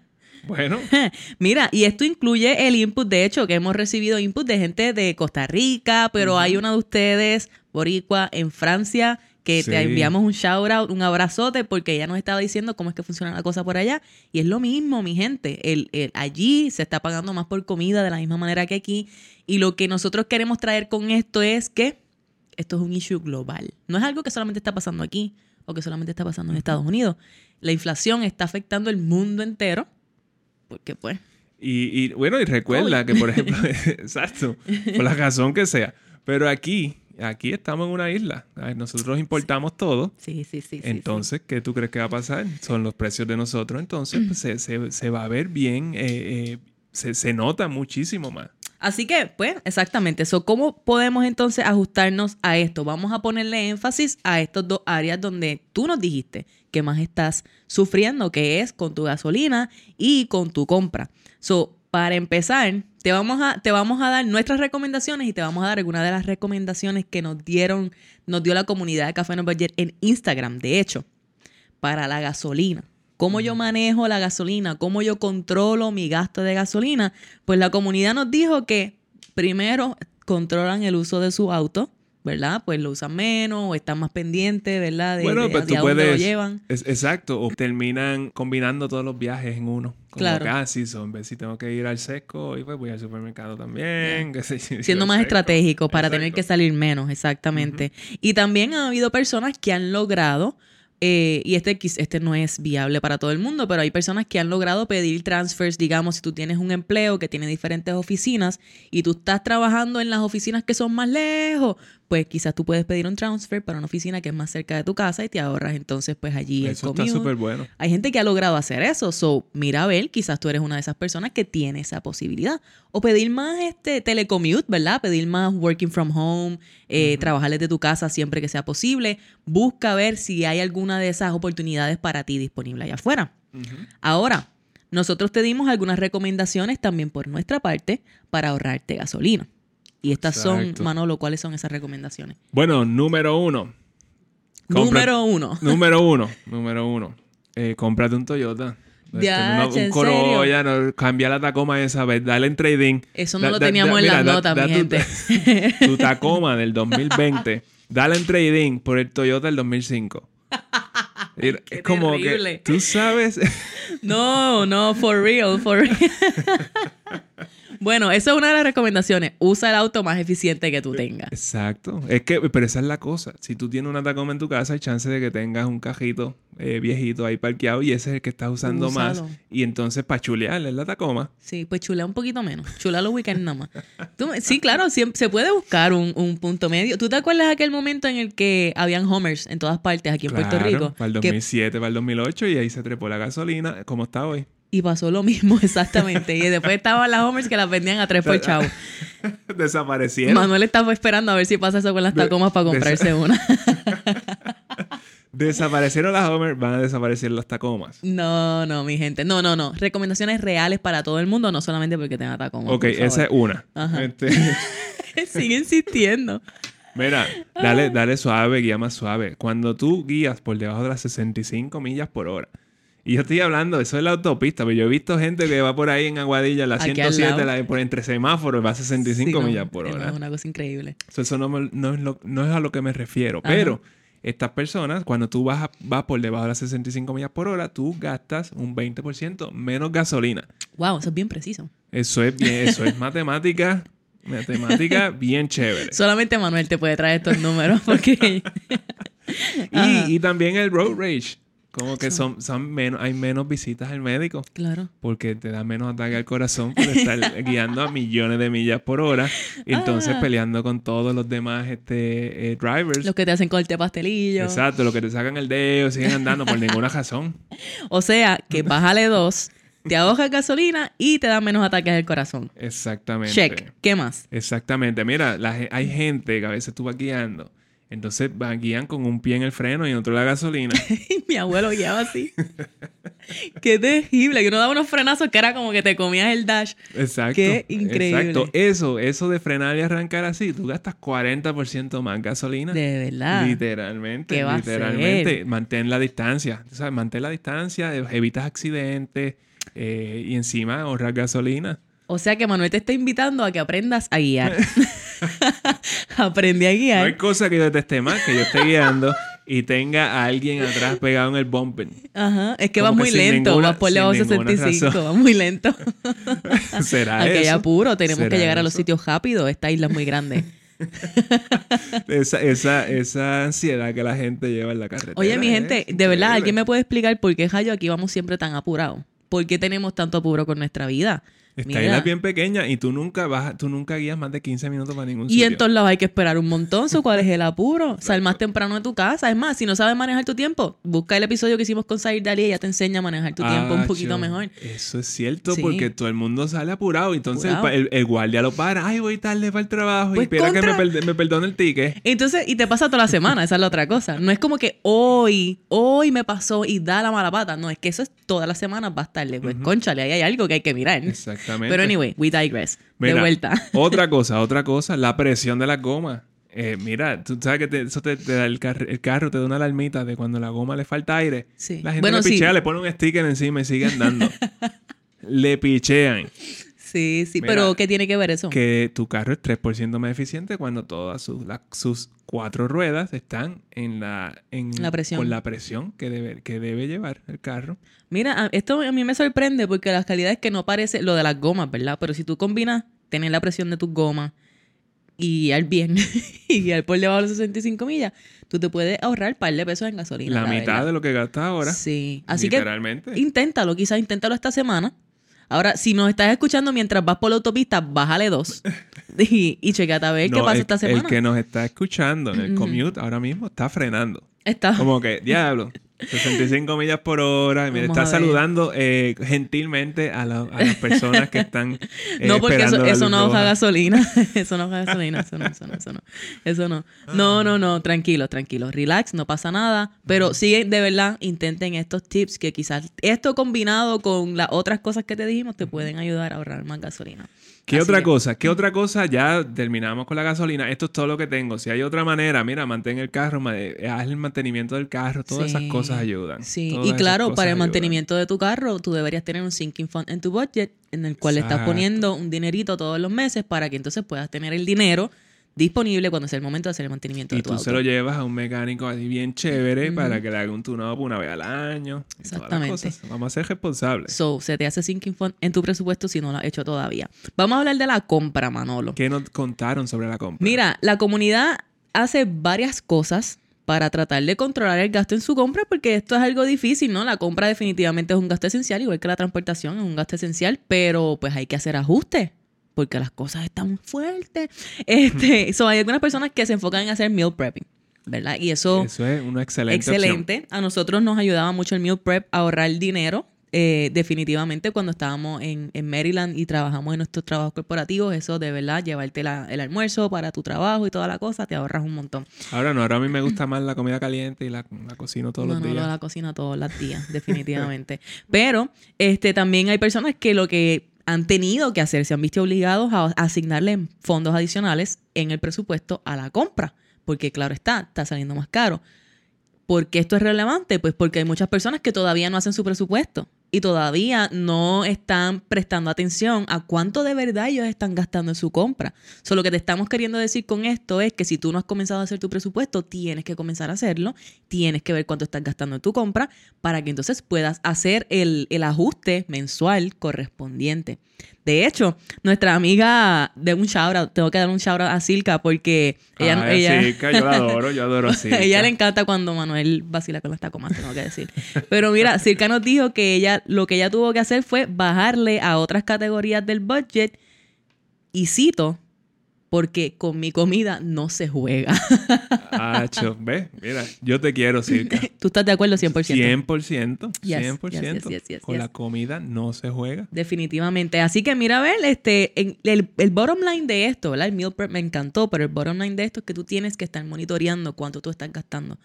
Bueno, Mira, y esto incluye el input, de hecho, que hemos recibido input de gente de Costa Rica, pero hay una de ustedes, Boricua, en Francia, que Sí. te enviamos un shout out, un abrazote, porque ella nos estaba diciendo cómo es que funciona la cosa por allá. Y es lo mismo, mi gente. El, el- allí se está pagando más por comida de la misma manera que aquí. Y lo que nosotros queremos traer con esto es que esto es un issue global. No es algo que solamente está pasando aquí o que solamente está pasando en Estados Unidos. La inflación está afectando el mundo entero. Porque pues, y, y, bueno, y recuerda que, por ejemplo, exacto, por la razón que sea. Pero aquí, aquí estamos en una isla. Nosotros importamos todo. sí, sí, sí. sí, sí. Entonces, ¿qué tú crees que va a pasar? Son los precios de nosotros. Entonces, pues, se, se- se va a ver bien, eh, eh, se, se nota muchísimo más. Así que, pues, exactamente. So, ¿Cómo podemos entonces ajustarnos a esto? Vamos a ponerle énfasis a estas dos áreas donde tú nos dijiste que más estás sufriendo, que es con tu gasolina y con tu compra. So, para empezar, te vamos a, te vamos a dar nuestras recomendaciones y te vamos a dar algunas de las recomendaciones que nos dieron, nos dio la comunidad de Café No Budget en Instagram, de hecho, para la gasolina. ¿Cómo yo manejo la gasolina? ¿Cómo yo controlo mi gasto de gasolina? Pues la comunidad nos dijo que primero controlan el uso de su auto, ¿verdad? Pues lo usan menos o están más pendientes, ¿verdad? De, bueno, de- pues de tú puedes. lo llevan. es- exacto. O terminan combinando todos los viajes en uno. Como Claro. que, ah, son, si tengo que ir al sesco, y pues voy al supermercado también. Siendo más Sesco. estratégicos para tener que salir menos, exactamente. Y también ha habido personas que han logrado eh, y este, este no es viable para todo el mundo, pero hay personas que han logrado pedir transfers, digamos, si tú tienes un empleo que tiene diferentes oficinas y tú estás trabajando en las oficinas que son más lejos, pues quizás tú puedes pedir un transfer para una oficina que es más cerca de tu casa y te ahorras entonces pues allí el Eso está commute. súper bueno. Hay gente que ha logrado hacer eso. So, mira a ver, quizás tú eres una de esas personas que tiene esa posibilidad. O pedir más este telecommute, ¿verdad? Pedir más working from home, eh, trabajar desde tu casa siempre que sea posible. Busca ver si hay alguna de esas oportunidades para ti disponible allá afuera. Ahora, nosotros te dimos algunas recomendaciones también por nuestra parte para ahorrarte gasolina. Y estas Exacto. son, Manolo, ¿cuáles son esas recomendaciones? Bueno, número uno. Compra- Número uno. Número uno. Número uno. Eh, cómprate un Toyota. Este, Diache, un ¿en Corolla, no, cambia la Tacoma esa vez, dale en trading. Eso no Da- lo teníamos da- en las notas, mi tu- gente. Tu Tacoma del 2020, dale en trading por el Toyota del 2005. Mira, Qué es como terrible. que tú sabes, No, no, for real, for real. Bueno, eso es una de las recomendaciones. Usa el auto más eficiente que tú tengas. Exacto. Es que, pero esa es la cosa. Si tú tienes una Tacoma en tu casa, hay chance de que tengas un cajito eh, viejito ahí parqueado y ese es el que estás usando más. Y entonces para chulear es la Tacoma. Sí, pues chulea un poquito menos. Chulea los weekends nada más. Tú- sí, claro, se puede buscar un, un punto medio. ¿Tú te acuerdas de aquel momento en el que habían homers en todas partes aquí en Puerto Rico? Para el Que- 2007, para el 2008 y ahí se trepó la gasolina, como está hoy. Y pasó lo mismo exactamente. Y después estaban las homers que las vendían a tres por chavo. Desaparecieron. Manuel estaba esperando a ver si pasa eso con las De- tacomas para comprarse una. Desaparecieron las Homer, van a desaparecer las Tacomas. No, no, mi gente. No, no, no. Recomendaciones reales para todo el mundo, no solamente porque tenga tacoma. Ok, esa es una. Ajá. Este, Sigue insistiendo. mira, dale, dale suave, guía más suave. Cuando tú guías por debajo de las 65 millas por hora. Y yo estoy hablando, eso es la autopista, pero yo he visto gente que va por ahí en Aguadilla, la Aquí al 107, lado. la, por entre semáforos, va a 65 Sí, no, millas por es hora. una cosa increíble. So, Eso no, me- no es lo- no es a lo que me refiero. Ajá. Pero estas personas, cuando tú vas, a- vas por debajo de las 65 millas por hora, tú gastas un 20% menos gasolina. Wow, eso es bien preciso. Eso es bien, eso es matemática, matemática bien chévere. Solamente Manuel te puede traer estos números porque... Y, y también el road rage. Como que son, son menos, hay menos visitas al médico. Claro. Porque te da menos ataque al corazón por estar guiando a millones de millas por hora. Y entonces Ah. peleando con todos los demás este, eh, drivers. Los que te hacen corte pastelillo. Exacto, lo que te sacan el dedo, siguen andando por ninguna razón. O sea, que bájale dos, te ahorras gasolina y te da menos ataques del corazón. Exactamente. Check. ¿Qué más? Exactamente. Mira, la hay gente que a veces tú vas guiando. Entonces van, guían con un pie en el freno y en otro la gasolina. Mi abuelo guiaba así. Qué terrible. Que uno daba unos frenazos que era como que te comías el dash. Exacto. Qué increíble. Exacto. Eso, eso de frenar y arrancar así, tú gastas 40% más gasolina. De verdad. Literalmente, ¿Qué va a literalmente. Mantén la distancia. ¿Sabes? Mantén la distancia, evitas accidentes eh, y encima ahorrar gasolina. O sea que Manuel te está invitando a que aprendas a guiar. Aprendí a No hay guiar. cosa que yo deteste más que yo esté guiando y tenga a alguien atrás pegado en el bumper. Ajá. Es que Como que muy lento. ninguna- vas por ninguna 65. razón. Vas muy lento. ¿Será Aquí hay eso? apuro. Tenemos que ¿Será llegar a los sitios rápido. Esta isla es muy grande. Esa, esa, esa ansiedad que la gente lleva en la carretera. Oye, mi gente, de increíble. verdad, ¿alguien me puede explicar por qué, Jayo, aquí vamos siempre tan apurados? ¿Por qué tenemos tanto apuro con nuestra vida? Isla es bien pequeña y tú nunca vas, tú nunca guías más de 15 minutos para ningún Y sitio. en todos lados hay que esperar un montón. ¿so ¿Cuál es el apuro? Sal más temprano de tu casa. Es más, si no sabes manejar tu tiempo, busca el episodio que hicimos con Sair Dali y ella te enseña a manejar tu tiempo un poquito mejor. Eso es cierto, Sí. porque todo el mundo sale apurado. Entonces el Apurado. pa- El, el guardia lo para. Ay, voy tarde para el trabajo. Pues y espera que me, contra. perde- me perdone el ticket. Entonces, y te pasa toda la semana, esa es la otra cosa. No es como que hoy, hoy me pasó y da la mala pata. No, es que eso es todas las semanas va a estarle. Pues, conchale, ahí hay algo que hay que mirar. Exactamente. Pero anyway, we digress. de vuelta. otra cosa, otra cosa, la presión de la goma. Eh, mira, tú sabes que te- eso te, te da el, car- el carro, te da una alarmita de cuando la goma le falta aire. Sí. La gente Bueno, le sí. pichea, le pone un sticker encima y sigue andando. le pichean. Sí, sí, Mira, pero ¿qué tiene que ver eso? Que tu carro es 3% más eficiente cuando todas sus, la- sus cuatro ruedas están en la, en, La presión. con la presión que debe, que debe llevar el carro. Mira, esto a mí me sorprende porque las calidades que no parece lo de las gomas, ¿verdad? Pero si tú combinas tener la presión de tus gomas, y guiar bien y guiar por debajo de los 65 millas, tú te puedes ahorrar un par de pesos en gasolina. La, mitad de lo que gastas ahora. Sí. Así literalmente. que inténtalo, quizás inténtalo esta semana. Ahora, si nos estás escuchando mientras vas por la autopista, bájale dos. y, y checate a ver qué pasa el- esta semana. El que nos está escuchando en el commute ahora mismo está frenando. Está. Como que, diablo, 65 millas por hora. Y mira, está saludando eh, gentilmente a, la- a las personas que están. eh, No, porque eso, no roja. gasolina. eso no gasolina. Eso no, eso no, eso no. Eso no. No, no, no. Tranquilo, tranquilo. Relax, no pasa nada. Pero sí, de verdad, intenten estos tips que quizás esto combinado con las otras cosas que te dijimos te pueden ayudar a ahorrar más gasolina. ¿Qué Así otra que- cosa? ¿Qué otra cosa? Ya terminamos con la gasolina. Esto es todo lo que tengo. Si hay otra manera, mira, mantén el carro, eh, haz el mantenimiento del carro. Todas esas cosas ayudan. Sí, Todas y claro, para el ayudan. mantenimiento de tu carro, tú deberías tener un sinking fund en tu budget en el cual estás poniendo un dinerito todos los meses para que entonces puedas tener el dinero disponible cuando sea el momento de hacer el mantenimiento Y de tu tú auto. se lo llevas a un mecánico así bien chévere para que le haga un tune-up una vez al año. y todas las Exactamente. cosas. Vamos a ser responsables. So, se te hace sinking fund en tu presupuesto si no lo has hecho todavía. Vamos a hablar de la compra, Manolo. ¿Qué nos contaron sobre la compra? Mira, la comunidad hace varias cosas para tratar de controlar el gasto en su compra porque esto es algo difícil, ¿no? La compra definitivamente es un gasto esencial, igual que la transportación es un gasto esencial, pero pues hay que hacer ajustes porque las cosas están fuertes. Este, so, hay algunas personas que se enfocan en hacer meal prepping, ¿verdad? Y eso, Eso es una excelente opción. excelente. A nosotros nos ayudaba mucho el meal prep a ahorrar dinero. eh, definitivamente cuando estábamos en, en Maryland y trabajamos en nuestros trabajos corporativos, eso de verdad, llevarte la- el almuerzo para tu trabajo y toda la cosa, te ahorras un montón. Ahora no, ahora a mí me gusta más la comida caliente y la, la cocino todos no, los no, días. la cocina todos los días, definitivamente. Pero este también hay personas que lo que han tenido que hacer, se han visto obligados a asignarle fondos adicionales en el presupuesto a la compra, porque claro está, está saliendo más caro. ¿Por qué esto es relevante? Pues porque hay muchas personas que todavía no hacen su presupuesto y todavía no están prestando atención a cuánto de verdad ellos están gastando en su compra. Solo que te estamos queriendo decir con esto es que si tú no has comenzado a hacer tu presupuesto, tienes que comenzar a hacerlo, tienes que ver cuánto estás gastando en tu compra para que entonces puedas hacer el, el ajuste mensual correspondiente. De hecho, nuestra amiga de un shout out, tengo que dar un shout out a Silka porque ella, Ay, ella, Silka, yo la adoro, yo adoro a Silka. ella le encanta cuando Manuel vacila con las tacomas, tengo que decir. Pero mira, Circa nos dijo que ella, lo que ella tuvo que hacer fue bajarle a otras categorías del budget y cito, porque con mi comida no se juega. Acho, ve, mira, yo te quiero, Silka. ¿Tú estás de acuerdo 100%? 100%, Yes, 100%. yes, yes, yes, Con la comida no se juega. Definitivamente. Así que mira, a ver, este, en- el, el bottom line de esto, ¿verdad? El meal prep me encantó, pero el bottom line de esto es que tú tienes que estar monitoreando cuánto tú estás gastando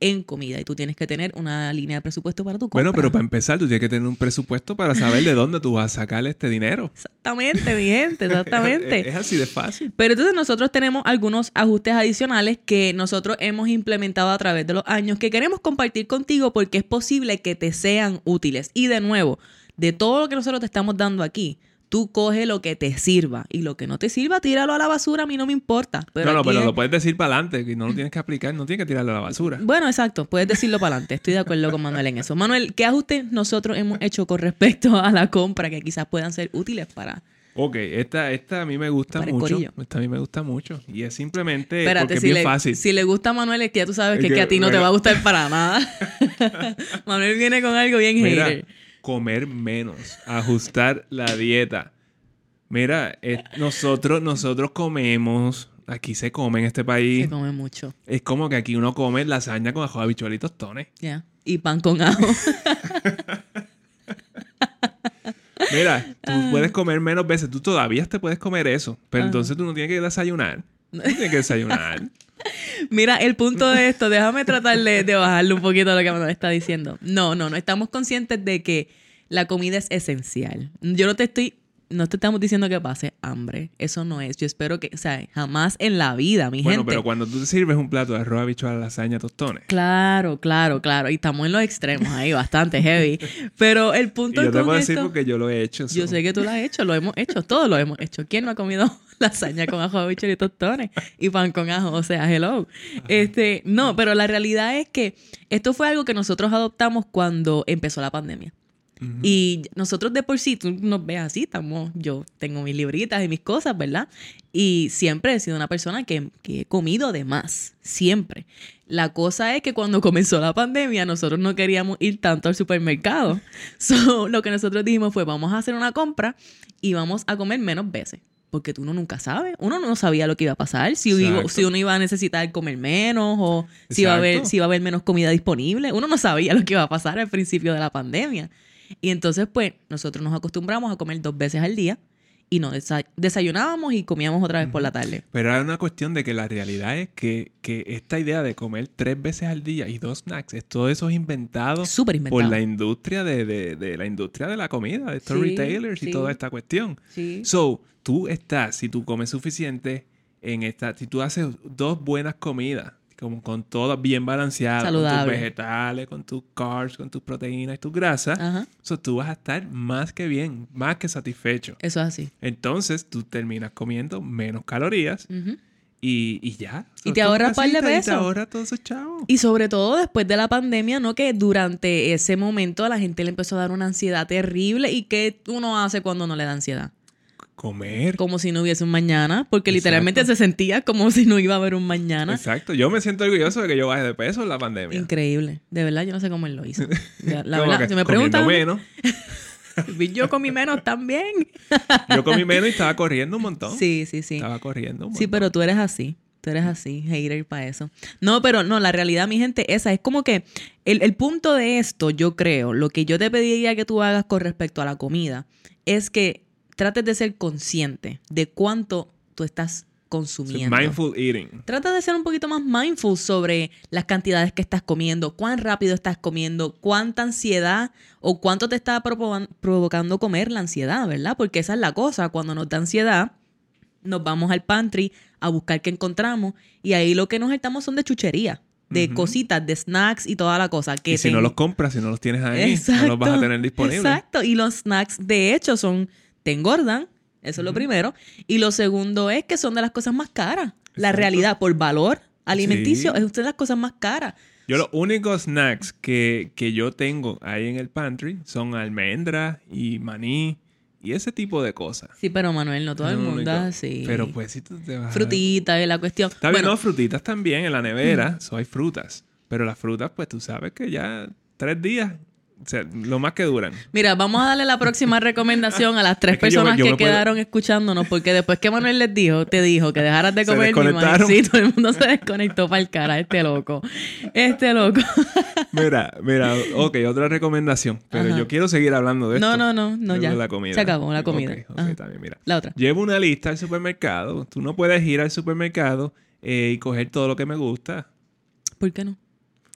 en comida y tú tienes que tener una línea de presupuesto para tu compra. Bueno, pero para empezar, tú tienes que tener un presupuesto para saber de dónde tú vas a sacar este dinero. Exactamente, mi gente, exactamente. es así de fácil. Pero entonces nosotros tenemos algunos ajustes adicionales que nosotros hemos implementado a través de los años que queremos compartir contigo porque es posible que te sean útiles. Y de nuevo, de todo lo que nosotros te estamos dando aquí, tú coge lo que te sirva y lo que no te sirva, tíralo a la basura, a mí no me importa. Pero no, no, pero es- lo puedes decir para adelante, que no lo tienes que aplicar, no tienes que tirarlo a la basura. Bueno, exacto, puedes decirlo para adelante. Estoy de acuerdo con Manuel en eso. Manuel, ¿qué ajustes nosotros hemos hecho con respecto a la compra que quizás puedan ser útiles para... Ok, esta, esta a mí me gusta mucho. corillo. Esta a mí me gusta mucho. Y es simplemente porque Espérate, es si bien le, fácil. si le gusta a Manuel es que ya tú sabes Es que, que, que a ti no te va a gustar para nada. Manuel viene con algo bien Mira, hater. Comer menos, ajustar la dieta. Mira, es- nosotros, nosotros comemos, aquí se come en este país. Se come mucho. Es como que aquí uno come lasaña con ajo, habichuelitos, tostones. Ya. Y pan con ajo. Mira, tú puedes comer menos veces, tú todavía te puedes comer eso, pero entonces tú no tienes que desayunar. No tienes que desayunar. Mira, el punto de esto, déjame tratar de, de bajarle un poquito a lo que Manuel está diciendo. No, no, no estamos conscientes de que la comida es esencial. Yo no te estoy, no te estamos diciendo que pase hambre. Eso no es. Yo espero que, o sea, jamás en la vida, mi Bueno, gente. pero cuando tú te sirves un plato de arroz, habichuela, lasaña, tostones. Claro, claro, claro. Y estamos en los extremos ahí, bastante heavy. Pero el punto Y yo te con puedo decir esto- porque yo lo he hecho. Yo so. sé que tú lo has hecho, lo hemos hecho, todos lo hemos hecho. ¿Quién no ha comido lasaña con ajo, y tostones? Y pan con ajo, o sea, hello. Este, no, pero la realidad es que esto fue algo que nosotros adoptamos cuando empezó la pandemia. Y nosotros de por sí, tú nos ves así, estamos, yo tengo mis libritas y mis cosas, ¿verdad? Y siempre he sido una persona que, que he comido de más, siempre. La cosa es que cuando comenzó la pandemia, nosotros no queríamos ir tanto al supermercado. So, lo que nosotros dijimos fue, vamos a hacer una compra y vamos a comer menos veces. Porque tú uno nunca sabe. Uno no sabía lo que iba a pasar. Si, iba- Exacto. si uno iba a necesitar comer menos o si iba, a haber, si iba a haber menos comida disponible. Uno no sabía lo que iba a pasar al principio de la pandemia. Y entonces, pues, nosotros nos acostumbramos a comer dos veces al día y nos desa- desayunábamos y comíamos otra vez por la tarde. Pero era una cuestión de que la realidad es que, que esta idea de comer tres veces al día y dos snacks, es, todo eso es inventado Súper inventado. por la industria de, de- de la industria de la comida, de estos Sí, retailers sí. y toda esta cuestión. Sí. So, tú estás, si tú comes suficiente en esta, si tú haces dos buenas comidas, como con todas bien balanceadas, con tus vegetales, con tus carbs, con tus proteínas y tus grasas, Ajá. so, tú vas a estar más que bien, más que satisfecho. Eso es así. Entonces, tú terminas comiendo menos calorías y, y ya. Y te ahorras par de casitas y pesos. te ahorras todos esos chavos. Y sobre todo después de la pandemia, ¿no? Que durante ese momento a la gente le empezó a dar una ansiedad terrible. ¿Y qué uno hace cuando no le da ansiedad? Comer. Como si no hubiese un mañana, porque literalmente se sentía como si no iba a haber un mañana. Exacto. Yo me siento orgulloso de que yo baje de peso en la pandemia. Increíble. De verdad, yo no sé cómo él lo hizo. La verdad, si me preguntan, menos. yo comí menos también. Yo comí menos y estaba corriendo un montón. Sí, sí, sí. Estaba corriendo un montón. Sí, pero tú eres así. Tú eres así, hater para eso. No, pero no, la realidad, mi gente, esa es como que el, el punto de esto, yo creo, lo que yo te pediría que tú hagas con respecto a la comida, es que trates de ser consciente de cuánto tú estás consumiendo. mindful eating. Trata de ser un poquito más mindful sobre las cantidades que estás comiendo, cuán rápido estás comiendo, cuánta ansiedad o cuánto te está provo- provocando comer la ansiedad, ¿verdad? Porque esa es la cosa, cuando nos da ansiedad, nos vamos al pantry a buscar qué encontramos y ahí lo que nos estamos son de chuchería, de cositas, de snacks y toda la cosa. Que Y si no los compras, si no los tienes ahí, no los vas a tener disponibles. Exacto. Y los snacks, de hecho, son, te engordan. Eso es lo primero. Y lo segundo es que son de las cosas más caras. La Exacto. realidad, por valor alimenticio, Sí. es de las cosas más caras. Yo los únicos snacks que, que yo tengo ahí en el pantry son almendras y maní y ese tipo de cosas. Sí, pero Manuel, no todo el mundo es así. Pero pues si tú te vas a- Frutita, es la cuestión. Está bien, bueno, no, frutitas también en la nevera, so hay frutas. Pero las frutas, pues tú sabes que ya tres días, o sea, lo más que duran. Mira, vamos a darle la próxima recomendación a las tres Es que personas yo que puedo- quedaron escuchándonos, porque después que Manuel les dijo, te dijo que dejaras de comer mi maíz, sí, todo el mundo se desconectó para el cara, este loco. Este loco. Mira, mira, ok, otra recomendación. Pero Ajá. yo quiero seguir hablando de esto. No, no, no, no, de ya. la comida. Se acabó la comida. Ok, ok, Ajá. está bien, mira. La otra. Llevo una lista al supermercado. Tú no puedes ir al supermercado eh, y coger todo lo que me gusta. ¿Por qué no?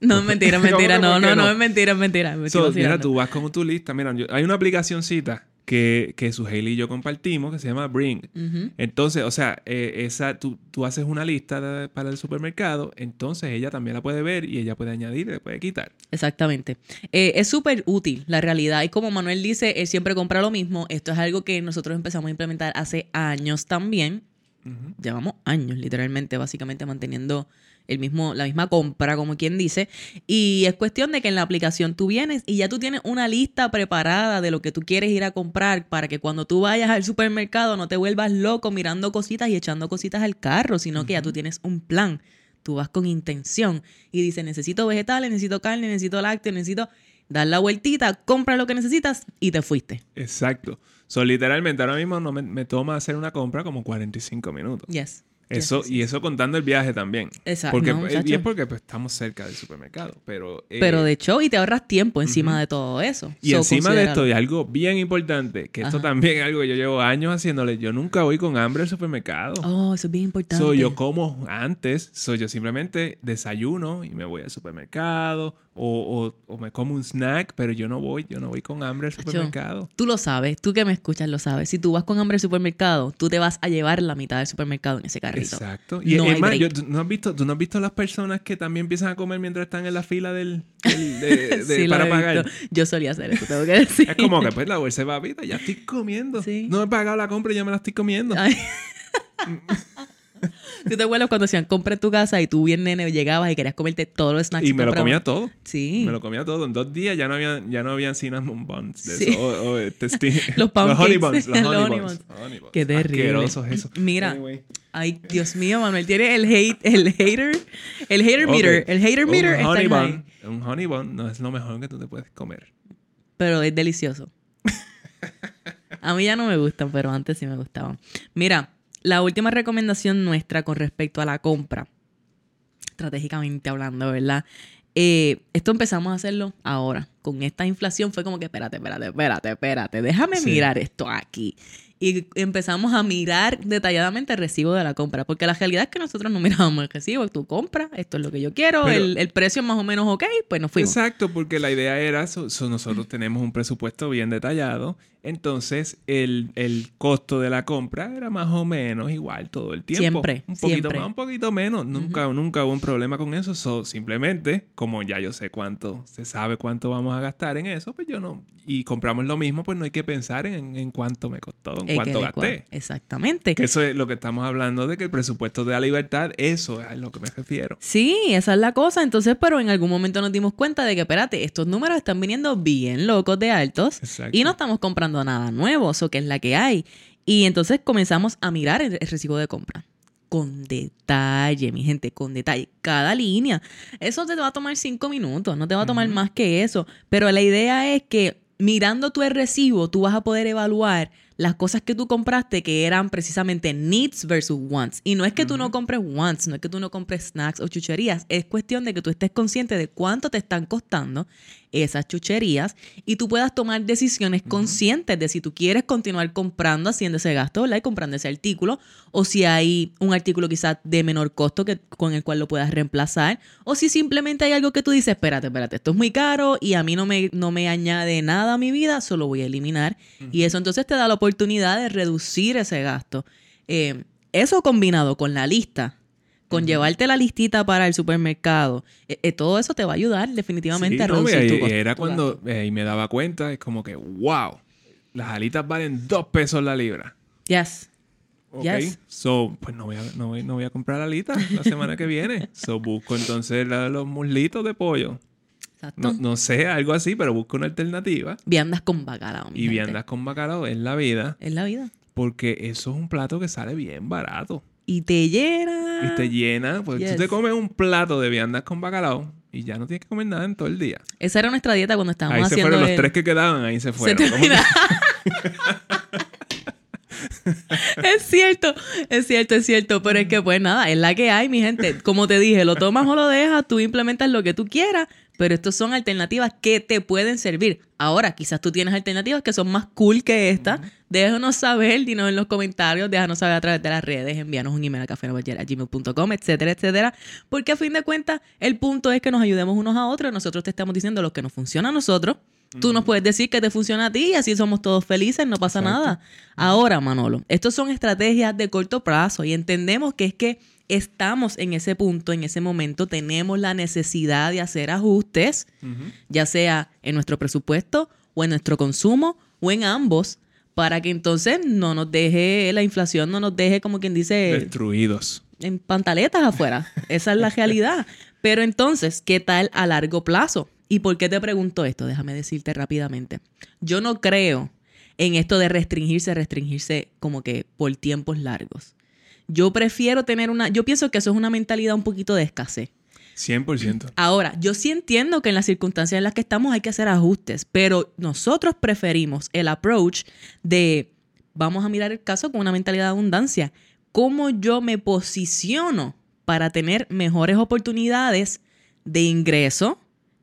No, es mentira, es ¿Cómo mentira. No, no, no, es mentira, es mentira. Me estoy So, mira, tú vas con tu lista. Mira, yo- hay una aplicacioncita que, que su y yo compartimos que se llama Bring. Entonces, o sea, eh, esa, tú, tú haces una lista de- para el supermercado, entonces ella también la puede ver y ella puede añadir y le puede quitar. Exactamente. Eh, es súper útil, la realidad. Y como Manuel dice, él siempre compra lo mismo. Esto es algo que nosotros empezamos a implementar hace años también. Llevamos años, literalmente, básicamente manteniendo el mismo, la misma compra, como quien dice. Y es cuestión de que en la aplicación tú vienes y ya tú tienes una lista preparada de lo que tú quieres ir a comprar para que cuando tú vayas al supermercado no te vuelvas loco mirando cositas y echando cositas al carro, sino que ya tú tienes un plan. Tú vas con intención y dices, necesito vegetales, necesito carne, necesito lácteos, necesito dar la vueltita, compra lo que necesitas y te fuiste. Exacto. So, literalmente, ahora mismo no me, me toma hacer una compra como 45 minutos. Yes. Eso, y eso contando el viaje también. Exacto, Porque, no, y es porque pues, estamos cerca del supermercado. Pero, eh, Pero de hecho, y te ahorras tiempo encima de todo eso. Y So, encima de esto, y algo bien importante, que esto Ajá. también es algo que yo llevo años haciéndole. Yo nunca voy con hambre al supermercado. Oh, eso es bien importante. So, yo como antes, so, yo simplemente desayuno y me voy al supermercado o, o- o me como un snack, pero yo no voy, yo no voy con hambre al supermercado. Tú lo sabes, tú que me escuchas lo sabes. Si tú vas con hambre al supermercado, tú te vas a llevar la mitad del supermercado en ese carrito. Exacto. Y No es hay más, break. yo- ¿tú, no has visto, ¿tú no has visto las personas que también empiezan a comer mientras están en la fila del, del- de- de- Sí, lo para pagar? Yo solía hacer eso, tengo que decir. Es como que pues la bolsa de papita, ya estoy comiendo. Sí. No he pagado la compra y ya me la estoy comiendo. Ay. ¿Tú te acuerdas cuando decían compra en tu casa y tú bien nene llegabas y querías comerte todos los snacks? Y me lo comía todo. Sí. Me lo comía todo. En dos días ya no había, ya no habían cinnamon buns. De Sí. eso. O- o, este, sti- Los honey pancakes. buns. Los Los honey honey buns. Los honey buns. Qué terrible. Asquerosos eso. Mira. Anyway. Ay, Dios mío, Manuel tiene el hate, el hater, el hater meter, el hater meter un está honey high, bun, Un honey bun no es lo mejor que tú te puedes comer. pero es delicioso. A mí ya no me gustan, pero antes sí me gustaban. Mira, la última recomendación nuestra con respecto a la compra, estratégicamente hablando, ¿verdad? Eh, esto empezamos a hacerlo ahora. Con esta inflación fue como que, espérate, espérate, espérate, espérate, déjame Sí. mirar esto aquí. Y empezamos a mirar detalladamente el recibo de la compra, porque la realidad es que nosotros no mirábamos el recibo, tú compras, esto es lo que yo quiero, Pero- el, el precio más o menos ok, pues nos fuimos. Exacto, porque la idea era, so- so nosotros tenemos un presupuesto bien detallado, entonces el, el costo de la compra era más o menos igual todo el tiempo. Siempre, Un poquito siempre. más, un poquito menos. Nunca, nunca hubo un problema con eso. So, simplemente, como ya yo sé cuánto, se sabe cuánto vamos a gastar en eso, pues yo no. Y compramos lo mismo, pues no hay que pensar en, en cuánto me costó, en cuánto gasté. Exactamente. Que eso es lo que estamos hablando de que el presupuesto de la libertad, eso es a lo que me refiero. Sí, esa es la cosa. Entonces, pero en algún momento nos dimos cuenta de que, espérate, estos números están viniendo bien locos de altos Exacto. y no estamos comprando nada nuevo, eso que es la que hay. Y entonces comenzamos a mirar el, el recibo de compra. Con detalle, mi gente, con detalle. Cada línea. Eso te va a tomar cinco minutos, no te va a tomar más que eso. Pero la idea es que mirando tu recibo, tú vas a poder evaluar las cosas que tú compraste que eran precisamente needs versus wants. Y no es que tú no compres wants, no es que tú no compres snacks o chucherías, es cuestión de que tú estés consciente de cuánto te están costando esas chucherías y tú puedas tomar decisiones conscientes de si tú quieres continuar comprando, haciendo ese gasto, ¿verdad? Y comprando ese artículo, o si hay un artículo quizás de menor costo que, con el cual lo puedas reemplazar, o si simplemente hay algo que tú dices, espérate, espérate, esto es muy caro y a mí no me, no me añade nada a mi vida, solo voy a eliminar. Y eso entonces te da la oportunidad de reducir ese gasto. Eh, eso combinado con la lista, con llevarte la listita para el supermercado, eh, eh, todo eso te va a ayudar definitivamente Sí, a no, reducir tu costo. Era cuando eh, y me daba cuenta, es como que, wow, las alitas valen dos pesos la libra. Yes. Ok, Yes. so, pues no voy, a, no, voy, no voy a comprar alitas la semana que viene. So, busco entonces la- los muslitos de pollo. Exacto. No, no sé, algo así, pero busco una alternativa. Viandas con bacalao. Y gente. viandas con bacalao en la vida, Es la vida. porque eso es un plato que sale bien barato. Y te llena. Y te llena, pues Ah, Yes. tú te comes un plato de viandas con bacalao y ya no tienes que comer nada en todo el día. Esa era nuestra dieta cuando estábamos ahí se haciendo fueron los tres que quedaban, ahí se Se fueron. Es cierto, es cierto, es cierto. Pero es que, pues nada, es la que hay, mi gente. Como te dije, lo tomas o lo dejas, tú implementas lo que tú quieras. Pero estos son alternativas que te pueden servir. Ahora, quizás tú tienes alternativas que son más cool que esta. Déjanos saber, dinos en los comentarios, déjanos saber a través de las redes, envíanos un email a cafenobayer@gmail.com, etcétera, etcétera. Porque a fin de cuentas, el punto es que nos ayudemos unos a otros. Nosotros te estamos diciendo lo que nos funciona a nosotros. Tú nos puedes decir que te funciona a ti y así somos todos felices, no pasa Exacto. nada. Ahora, Manolo, estos son estrategias de corto plazo y entendemos que es que estamos en ese punto, en ese momento, tenemos la necesidad de hacer ajustes, ya sea en nuestro presupuesto o en nuestro consumo o en ambos, para que entonces no nos deje, la inflación no nos deje, como quien dice, Destruidos. en pantaletas afuera. Esa es la realidad. Pero entonces, ¿qué tal a largo plazo? ¿Y por qué te pregunto esto? Déjame decirte rápidamente. Yo no creo en esto de restringirse, restringirse como que por tiempos largos. Yo prefiero tener una, yo pienso que eso es una mentalidad un poquito de escasez. 100%. Ahora, yo sí entiendo que en las circunstancias en las que estamos hay que hacer ajustes, pero nosotros preferimos el approach de vamos a mirar el caso con una mentalidad de abundancia. ¿Cómo yo me posiciono para tener mejores oportunidades de ingreso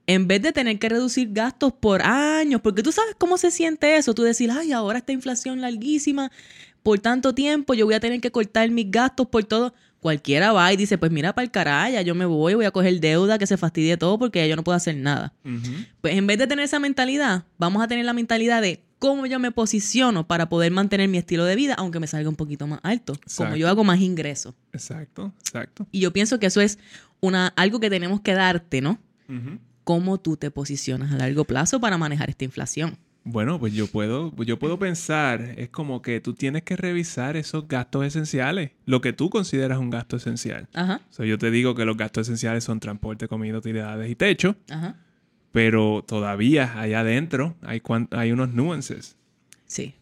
en vez de tener que reducir gastos por años? Porque tú sabes cómo se siente eso. Tú decir, ay, ahora esta inflación larguísima, por tanto tiempo yo voy a tener que cortar mis gastos por todo. Cualquiera va y dice, pues mira para el caraya, yo me voy, voy a coger deuda, que se fastidie todo porque ya yo no puedo hacer nada. Pues en vez de tener esa mentalidad, vamos a tener la mentalidad de cómo yo me posiciono para poder mantener mi estilo de vida, aunque me salga un poquito más alto, como yo hago más ingresos. Exacto, exacto. Y yo pienso que eso es una, algo que tenemos que darte, ¿no? Cómo tú te posicionas a largo plazo para manejar esta inflación. Bueno, pues yo puedo, yo puedo pensar, es como que tú tienes que revisar esos gastos esenciales, lo que tú consideras un gasto esencial. Ajá, O sea, yo te digo que los gastos esenciales son transporte, comida, utilidades y techo, ajá. pero todavía allá adentro hay, cuan- hay unos nuances. Sí.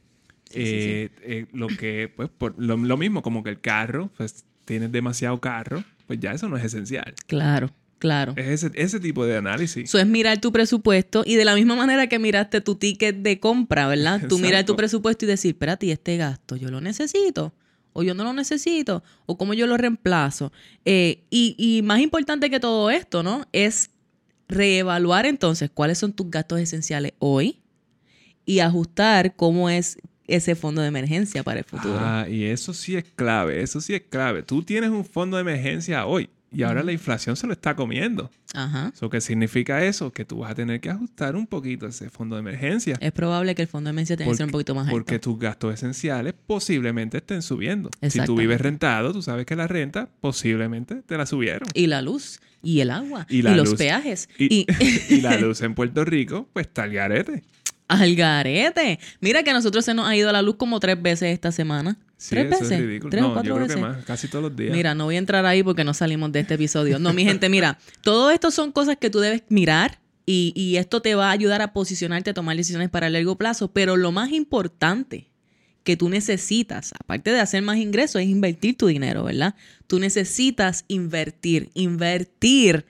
Sí, sí, sí. Eh, eh, lo que, pues, por, lo, lo mismo como que el carro, pues tienes demasiado carro, pues ya eso no es esencial. Claro, claro. Es ese, ese tipo de análisis. Eso es mirar tu presupuesto y de la misma manera que miraste tu ticket de compra, ¿verdad? Tú miras tu Exacto. presupuesto y decir, espérate, ¿y este gasto yo lo necesito? ¿O yo no lo necesito? ¿O cómo yo lo reemplazo? Eh, y, y más importante que todo esto, ¿no? Es reevaluar entonces cuáles son tus gastos esenciales hoy y ajustar cómo es ese fondo de emergencia para el futuro. Ah, y eso sí es clave, eso sí es clave. Tú tienes un fondo de emergencia hoy y ahora la inflación se lo está comiendo. Ajá. So, ¿Qué significa eso? Que tú vas a tener que ajustar un poquito ese fondo de emergencia. Es probable que el fondo de emergencia tenga que ser un poquito más alto. Porque tus gastos esenciales posiblemente estén subiendo. Si tú vives rentado, tú sabes que la renta posiblemente te la subieron. Y la luz, y el agua, Y los peajes, Y, y, y la luz en Puerto Rico, pues está al garete. al garete. Mira que a nosotros se nos ha ido la luz como tres veces esta semana. Sí, ¿Tres eso veces? es ridículo. ¿Tres o no, cuatro yo creo veces? que más, casi todos los días. Mira, no voy a entrar ahí porque no salimos de este episodio. No, mi gente, mira, todo esto son cosas que tú debes mirar y, y esto te va a ayudar a posicionarte a tomar decisiones para el largo plazo. Pero lo más importante que tú necesitas, aparte de hacer más ingresos, es invertir tu dinero, ¿verdad? Tú necesitas invertir. Invertir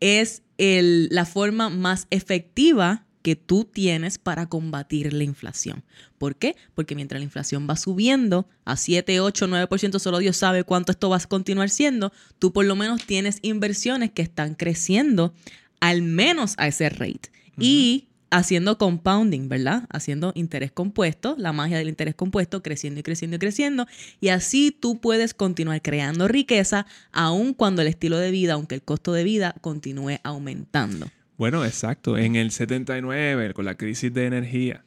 es el- la forma más efectiva que tú tienes para combatir la inflación. ¿Por qué? Porque mientras la inflación va subiendo a 7, 8, 9%, solo Dios sabe cuánto esto va a continuar siendo, tú por lo menos tienes inversiones que están creciendo al menos a ese rate. Y haciendo compounding, ¿verdad? Haciendo interés compuesto, la magia del interés compuesto, creciendo y creciendo y creciendo. Y así tú puedes continuar creando riqueza aun cuando el estilo de vida, aunque el costo de vida continúe aumentando. Bueno, exacto. En el 79, con la crisis de energía,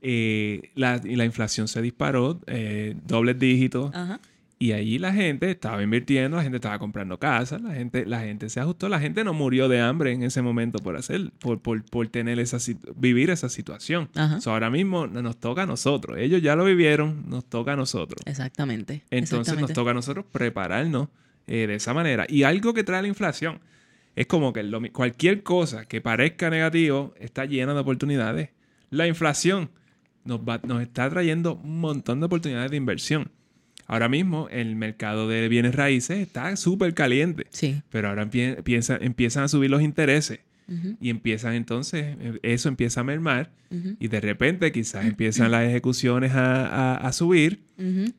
eh, la, la inflación se disparó, eh, dobles dígitos, Ajá. y allí la gente estaba invirtiendo, la gente estaba comprando casas, la gente, la gente se ajustó, la gente no murió de hambre en ese momento por hacer, por, por, por tener esa vivir esa situación. So, ahora mismo no- nos toca a nosotros. Ellos ya lo vivieron, nos toca a nosotros. Exactamente. Entonces nos toca a nosotros prepararnos eh, de esa manera. Y algo que trae la inflación es como que lo cualquier cosa que parezca negativo está llena de oportunidades. La inflación nos, va- nos está trayendo un montón de oportunidades de inversión. Ahora mismo el mercado de bienes raíces está súper caliente, Sí. pero ahora empie- empieza- empiezan a subir los intereses y empiezan entonces, eh, eso empieza a mermar y de repente quizás empiezan las ejecuciones a, a- a subir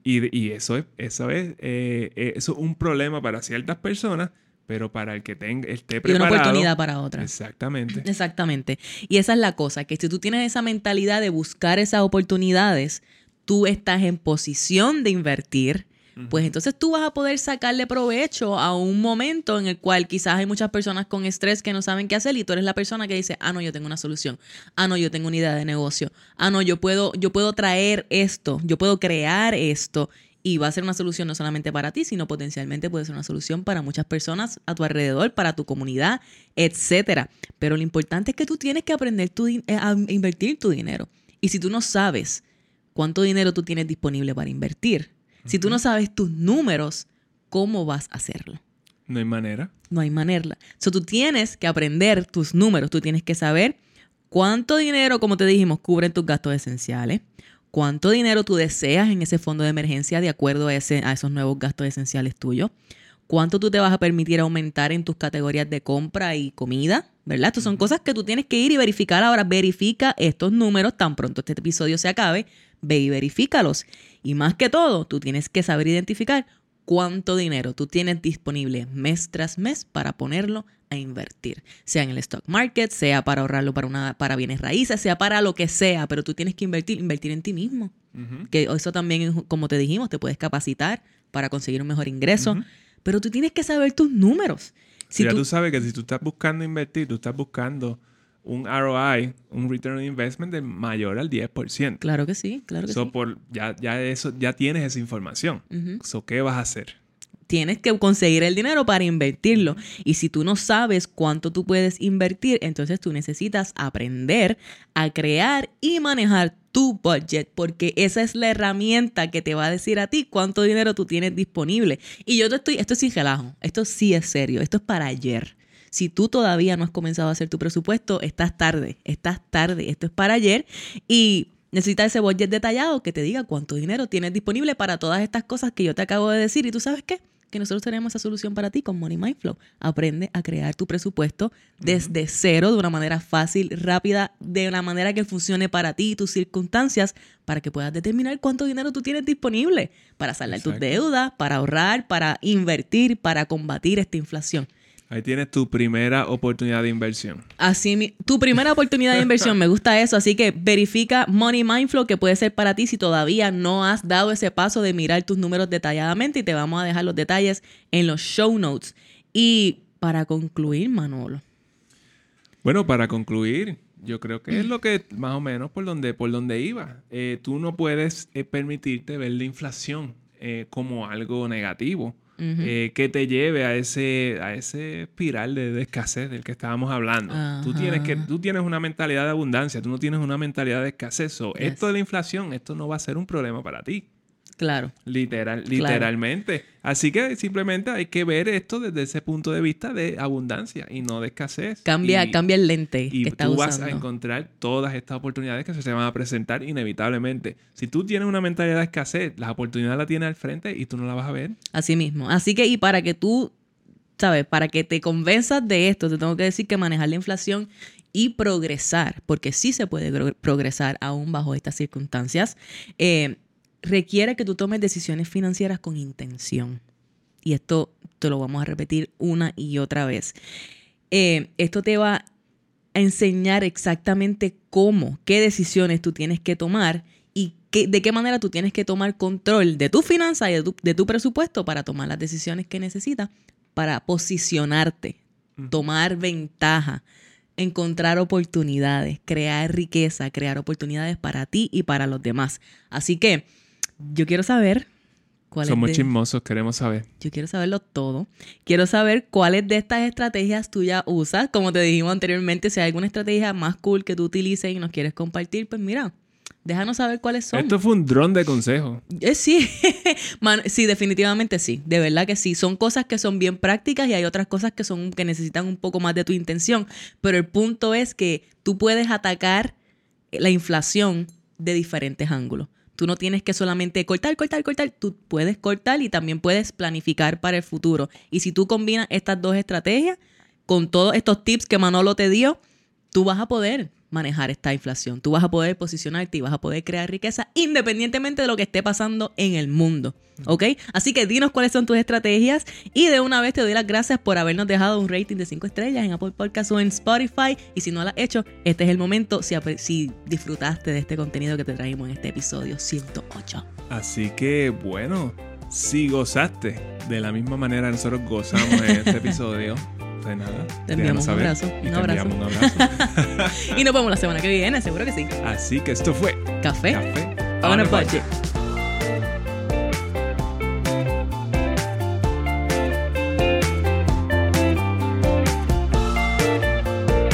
y, y eso es, eso es, eh, eh, eso es un problema para ciertas personas, pero para el que tenga, esté Y una preparado. oportunidad para otra. Exactamente. Exactamente. Y esa es la cosa, que si tú tienes esa mentalidad de buscar esas oportunidades, tú estás en posición de invertir, pues entonces tú vas a poder sacarle provecho a un momento en el cual quizás hay muchas personas con estrés que no saben qué hacer y tú eres la persona que dice, ah, no, yo tengo una solución, ah, no, yo tengo una idea de negocio, ah, no, yo puedo, yo puedo traer esto, yo puedo crear esto y va a ser una solución no solamente para ti, sino potencialmente puede ser una solución para muchas personas a tu alrededor, para tu comunidad, etcétera. Pero lo importante es que tú tienes que aprender tu eh, a invertir tu dinero. Y si tú no sabes cuánto dinero tú tienes disponible para invertir, si tú no sabes tus números, ¿cómo vas a hacerlo? No hay manera. No hay manera. So, tú tienes que aprender tus números, tú tienes que saber cuánto dinero, como te dijimos, cubren tus gastos esenciales, cuánto dinero tú deseas en ese fondo de emergencia de acuerdo a, ese, a esos nuevos gastos esenciales tuyos, cuánto tú te vas a permitir aumentar en tus categorías de compra y comida, ¿verdad? Estas son cosas que tú tienes que ir y verificar. Ahora verifica estos números tan pronto este episodio se acabe, ve y verifícalos. Y más que todo, tú tienes que saber identificar cuánto dinero tú tienes disponible mes tras mes para ponerlo a invertir, sea en el stock market, sea para ahorrarlo para una para bienes raíces, sea para lo que sea, pero tú tienes que invertir, invertir en ti mismo. Que eso también, como te dijimos, te puedes capacitar para conseguir un mejor ingreso, pero tú tienes que saber tus números. Si Mira, tú- tú sabes que si tú estás buscando invertir, tú estás buscando un ROI, un Return on Investment de mayor al 10%. Claro que sí, claro que So, sí. por, ya, ya, eso, ya tienes esa información. Ujú. So, ¿Qué vas a hacer? tienes que conseguir el dinero para invertirlo. Y si tú no sabes cuánto tú puedes invertir, entonces tú necesitas aprender a crear y manejar tu budget, porque esa es la herramienta que te va a decir a ti cuánto dinero tú tienes disponible. Y yo te estoy, esto es sin relajo, esto sí es serio, esto es para ayer. Si tú todavía no has comenzado a hacer tu presupuesto, estás tarde, estás tarde, esto es para ayer. Y necesitas ese budget detallado que te diga cuánto dinero tienes disponible para todas estas cosas que yo te acabo de decir. Y tú sabes qué, que nosotros tenemos esa solución para ti con Money Mindflow. Aprende a crear tu presupuesto desde cero, de una manera fácil, rápida, de una manera que funcione para ti y tus circunstancias, para que puedas determinar cuánto dinero tú tienes disponible para saldar tus deudas, para ahorrar, para invertir, para combatir esta inflación. Ahí tienes tu primera oportunidad de inversión. Así, tu primera oportunidad de inversión, me gusta eso. Así que verifica Money Mindflow que puede ser para ti si todavía no has dado ese paso de mirar tus números detalladamente y te vamos a dejar los detalles en los show notes. Y para concluir, Manolo. Bueno, para concluir, yo creo que es lo que más o menos por donde, por donde iba. Eh, tú no puedes eh, permitirte ver la inflación eh, como algo negativo. Eh, que te lleve a ese, a ese espiral de, escasez del que estábamos hablando. Tú tienes, que, tú tienes una mentalidad de abundancia, tú no tienes una mentalidad de escasez. Esto de la inflación, esto no va a ser un problema para ti. Claro. Literal, literalmente. Así que simplemente hay que ver esto desde ese punto de vista de abundancia y no de escasez. Cambia, cambia el lente. Y tú vas a encontrar todas estas oportunidades que se te van a presentar inevitablemente. Si tú tienes una mentalidad de escasez, las oportunidades la tienes al frente y tú no la vas a ver. Así mismo. Así que, y para que tú, ¿sabes? Para que te convenzas de esto, te tengo que decir que manejar la inflación y progresar, porque sí se puede progresar aún bajo estas circunstancias. Eh, requiere que tú tomes decisiones financieras con intención. Y esto te lo vamos a repetir una y otra vez. Eh, esto te va a enseñar exactamente cómo, qué decisiones tú tienes que tomar y qué, de qué manera tú tienes que tomar control de tu finanza y de tu, de tu presupuesto para tomar las decisiones que necesitas para posicionarte, tomar ventaja, encontrar oportunidades, crear riqueza, crear oportunidades para ti y para los demás. Así que yo quiero saber cuáles. Somos chismosos, queremos saber. Yo quiero saberlo todo. Quiero saber cuáles de estas estrategias tú ya usas. Como te dijimos anteriormente, si hay alguna estrategia más cool que tú utilices y nos quieres compartir, pues mira, déjanos saber cuáles son. Esto fue un dron de consejo. Eh, sí, sí, definitivamente sí. De verdad que sí. Son cosas que son bien prácticas y hay otras cosas que son que necesitan un poco más de tu intención. Pero el punto es que tú puedes atacar la inflación de diferentes ángulos. Tú no tienes que solamente cortar, cortar, cortar. Tú puedes cortar y también puedes planificar para el futuro. Y si tú combinas estas dos estrategias con todos estos tips que Manolo te dio, tú vas a poder manejar esta inflación. Tú vas a poder posicionarte y vas a poder crear riqueza independientemente de lo que esté pasando en el mundo. ¿Ok? Así que dinos cuáles son tus estrategias y de una vez te doy las gracias por habernos dejado un rating de 5 estrellas en Apple Podcast o en Spotify. Y si no lo has hecho, este es el momento si, si disfrutaste de este contenido que te traímos en este episodio 108. Así que bueno, si gozaste de la misma manera nosotros gozamos en este episodio. De nada. Te enviamos un abrazo. un abrazo. un abrazo. y nos vemos la semana que viene, seguro que sí. Así que esto fue Café, Café on, a budget.